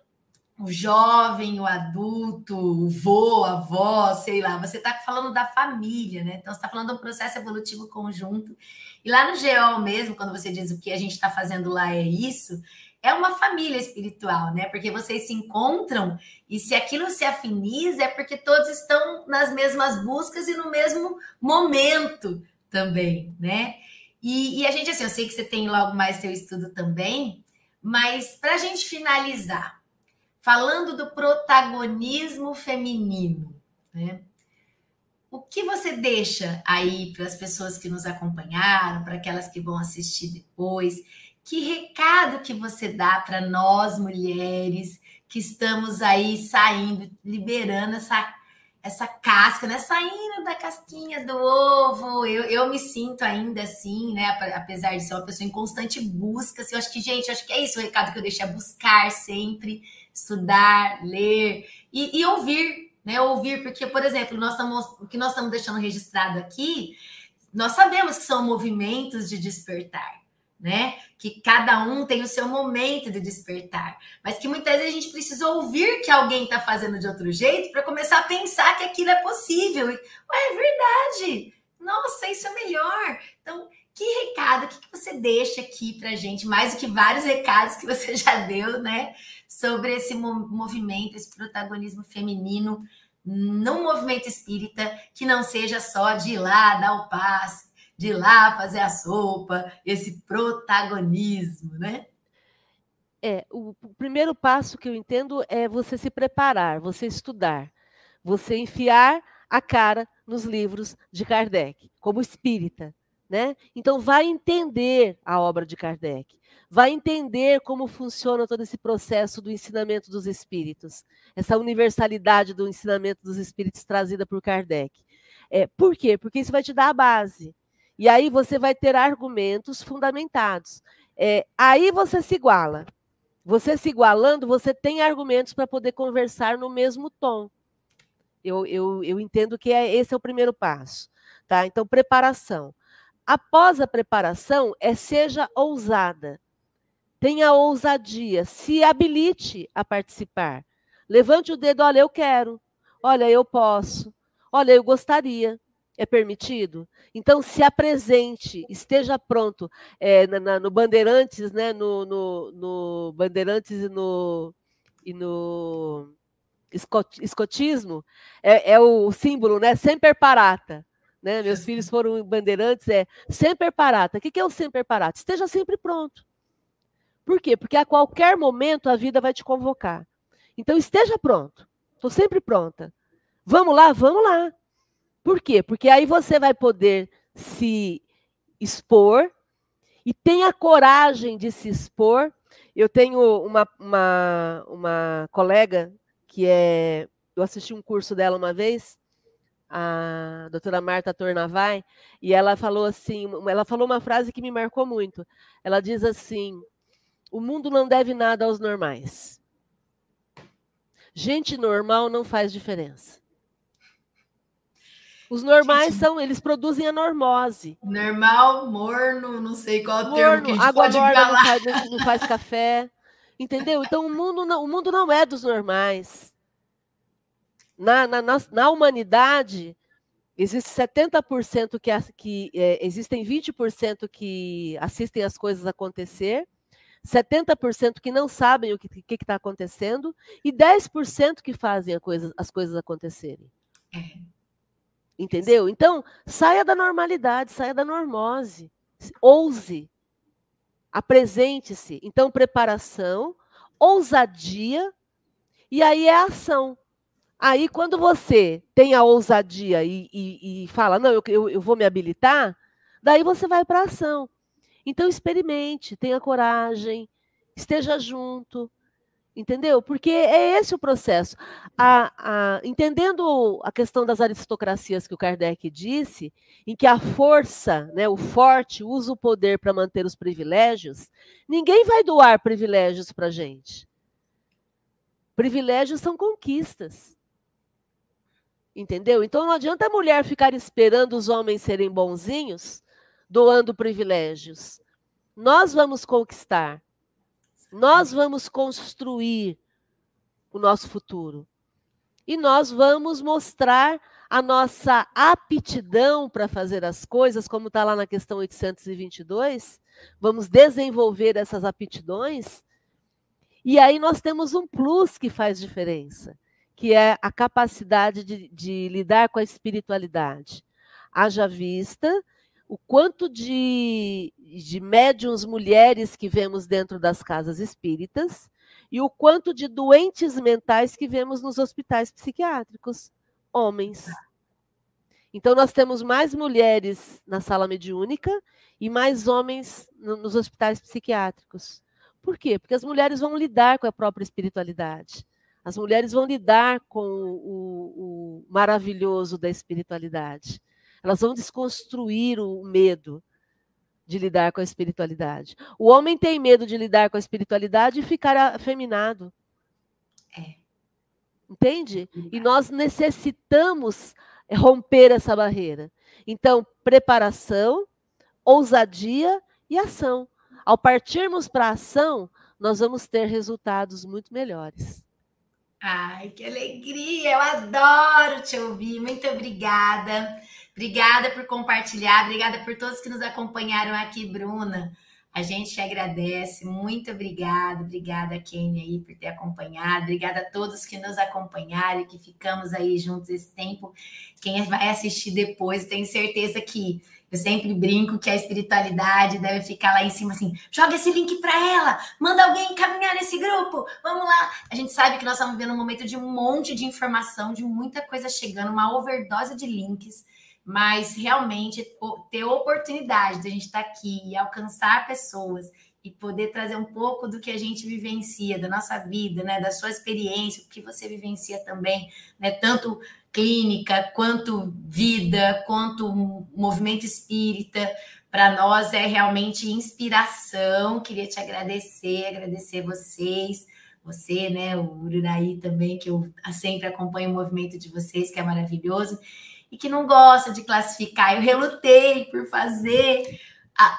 Speaker 1: o jovem, o adulto, o vô, a avó, sei lá, você está falando da família, né? Então, você está falando do processo evolutivo conjunto. E lá no GEOL mesmo, quando você diz o que a gente está fazendo lá é isso, é uma família espiritual, né? Porque vocês se encontram e se aquilo se afiniza é porque todos estão nas mesmas buscas e no mesmo momento também, né? E, e a gente, assim, eu sei que você tem logo mais seu estudo também, mas para a gente finalizar, falando do protagonismo feminino, né? O que você deixa aí para as pessoas que nos acompanharam, para aquelas que vão assistir depois? Que recado que você dá para nós mulheres que estamos aí saindo, liberando essa essa casca, né? Saindo da casquinha do ovo. Eu, eu me sinto ainda assim, né? Apesar de ser uma pessoa em constante busca. Assim, eu acho que, gente, acho que é isso o recado que eu deixo, é buscar sempre, estudar, ler e, e ouvir, né? Ouvir, porque, por exemplo, nós estamos, o que nós estamos deixando registrado aqui, nós sabemos que são movimentos de despertar, né? Que cada um tem o seu momento de despertar, mas que muitas vezes a gente precisa ouvir que alguém está fazendo de outro jeito para começar a pensar que aquilo é possível. Ué, é verdade. Nossa, isso é melhor. Então, que recado, o que, que você deixa aqui para gente, mais do que vários recados que você *laughs* já deu, né? sobre esse movimento, esse protagonismo feminino num movimento espírita que não seja só de ir lá dar o passe, de ir lá fazer a sopa, esse protagonismo, né?
Speaker 2: É, o primeiro passo que eu entendo é você se preparar, você estudar, você enfiar a cara nos livros de Kardec, como espírita, né? Então vai entender a obra de Kardec vai entender como funciona todo esse processo do ensinamento dos espíritos, essa universalidade do ensinamento dos espíritos trazida por Kardec. É, por quê? Porque isso vai te dar a base. E aí você vai ter argumentos fundamentados. É, aí você se iguala. Você se igualando, você tem argumentos para poder conversar no mesmo tom. Eu, eu, eu entendo que é, esse é o primeiro passo. Tá? Então, preparação. Após a preparação, é seja ousada. Tenha ousadia, se habilite a participar. Levante o dedo, olha, eu quero. Olha, eu posso. Olha, eu gostaria. É permitido? Então, se apresente, esteja pronto. É, na, na, no Bandeirantes, né? No, no, no Bandeirantes e no, e no escotismo, é, é, o símbolo, né? Sempre parata. Né? Meus filhos foram bandeirantes, é sempre parata. O que é o sempre parata? Esteja sempre pronto. Por quê? Porque a qualquer momento a vida vai te convocar. Então esteja pronto. Estou sempre pronta. Vamos lá, vamos lá. Por quê? Porque aí você vai poder se expor e tenha coragem de se expor. Eu tenho uma, uma, uma colega que é. Eu assisti um curso dela uma vez, a doutora Marta Tornavai, e ela falou assim, ela falou uma frase que me marcou muito. Ela diz assim: o mundo não deve nada aos normais. Gente normal não faz diferença. Os normais Gente, são, eles produzem a normose.
Speaker 1: Normal, morno, não sei qual morno, termo que a gente
Speaker 2: água
Speaker 1: pode
Speaker 2: morna falar. Não faz, não faz café. Entendeu? Então o mundo não, o mundo não é dos normais. Na, na, na, na humanidade, existe 70% que, que é, existem 20% que assistem as coisas acontecer, 70% que não sabem o que está acontecendo e 10% que fazem coisa, as coisas acontecerem. É. Entendeu? Então, saia da normalidade, saia da normose. Ouse. Apresente-se. Então, preparação, ousadia, e aí é ação. Aí, quando você tem a ousadia e, e, e fala, não, eu, eu, eu vou me habilitar, daí você vai para a ação. Então, experimente, tenha coragem, esteja junto, Entendeu? Porque é esse o processo. A, a, entendendo a questão das aristocracias que o Kardec disse, em que a força, né, o forte, usa o poder para manter os privilégios, ninguém vai doar privilégios para a gente. Privilégios são conquistas. Entendeu? Então não adianta a mulher ficar esperando os homens serem bonzinhos, doando privilégios. Nós vamos conquistar. Nós vamos construir o nosso futuro. E nós vamos mostrar a nossa aptidão para fazer as coisas, como está lá na questão 822. Vamos desenvolver essas aptidões. E aí nós temos um plus que faz diferença, que é a capacidade de, de lidar com a espiritualidade. Haja vista o quanto de, de médiums mulheres que vemos dentro das casas espíritas e o quanto de doentes mentais que vemos nos hospitais psiquiátricos, homens. Então, nós temos mais mulheres na sala mediúnica e mais homens nos hospitais psiquiátricos. Por quê? Porque as mulheres vão lidar com a própria espiritualidade. As mulheres vão lidar com o, o maravilhoso da espiritualidade. Elas vão desconstruir o medo de lidar com a espiritualidade. O homem tem medo de lidar com a espiritualidade e ficar afeminado. É. Entende? E nós necessitamos romper essa barreira. Então, preparação, ousadia e ação. Ao partirmos para a ação, nós vamos ter resultados muito melhores.
Speaker 1: Ai, que alegria! Eu adoro te ouvir. Muito obrigada. Obrigada por compartilhar, obrigada por todos que nos acompanharam aqui, Bruna. A gente agradece, muito obrigada, obrigada, Kênia, aí, por ter acompanhado, obrigada a todos que nos acompanharam e que ficamos aí juntos esse tempo. Quem vai assistir depois, tenho certeza que eu sempre brinco que a espiritualidade deve ficar lá em cima assim: joga esse link para ela, manda alguém caminhar nesse grupo, vamos lá. A gente sabe que nós estamos vivendo um momento de um monte de informação, de muita coisa chegando, uma overdose de links mas realmente ter oportunidade de a gente estar tá aqui e alcançar pessoas e poder trazer um pouco do que a gente vivencia, da nossa vida, né, da sua experiência, o que você vivencia também, né, tanto clínica, quanto vida, quanto movimento espírita, para nós é realmente inspiração. Queria te agradecer, agradecer vocês, você, né, o Ururaí também, que eu sempre acompanho o movimento de vocês, que é maravilhoso e que não gosta de classificar. Eu relutei por fazer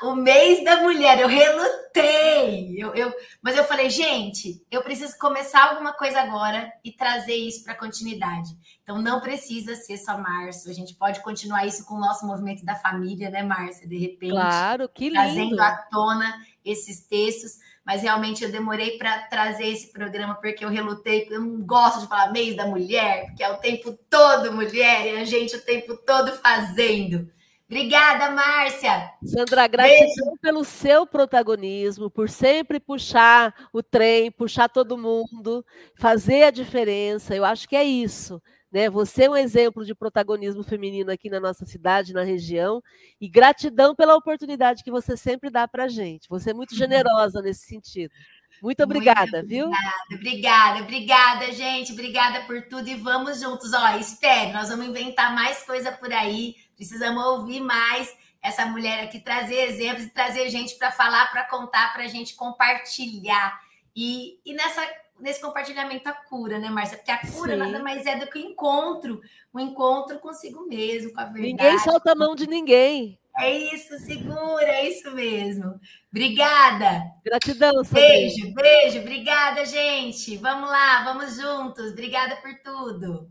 Speaker 1: o mês da mulher, eu relutei. Eu, eu, mas eu falei, gente, eu preciso começar alguma coisa agora e trazer isso para continuidade. Então não precisa ser só março. A gente pode continuar isso com o nosso movimento da família, né, Márcia? De repente.
Speaker 2: Claro, que lindo.
Speaker 1: Trazendo à tona esses textos. Mas realmente eu demorei para trazer esse programa porque eu relutei, eu não gosto de falar mês da mulher, porque é o tempo todo mulher e a gente o tempo todo fazendo. Obrigada, Márcia.
Speaker 2: Sandra, gratidão Beijo. pelo seu protagonismo, por sempre puxar o trem, puxar todo mundo, fazer a diferença. Eu acho que é isso. Né? Você é um exemplo de protagonismo feminino aqui na nossa cidade, na região, e gratidão pela oportunidade que você sempre dá para a gente. Você é muito uhum. generosa nesse sentido. Muito obrigada, muito viu?
Speaker 1: Obrigada, obrigada, obrigada, gente. Obrigada por tudo e vamos juntos. Ó, espere, nós vamos inventar mais coisa por aí Precisamos ouvir mais essa mulher aqui, trazer exemplos e trazer gente para falar, para contar, para a gente compartilhar. E, e nessa, nesse compartilhamento a cura, né, Márcia? Porque a cura Sim. nada mais é do que o encontro, o encontro consigo mesmo, com a verdade.
Speaker 2: Ninguém solta a mão de ninguém.
Speaker 1: É isso, segura, é isso mesmo. Obrigada.
Speaker 2: Gratidão,
Speaker 1: Beijo, beijo, obrigada, gente. Vamos lá, vamos juntos. Obrigada por tudo.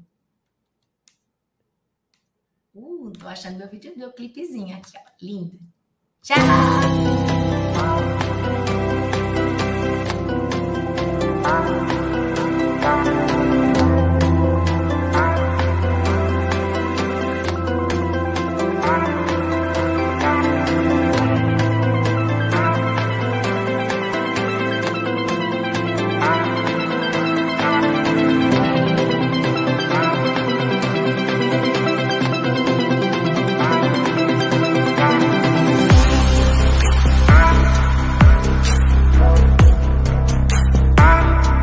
Speaker 1: Uh, tô achando meu vídeo, meu clipezinho aqui, ó. Lindo. Tchau! Bye. Bye.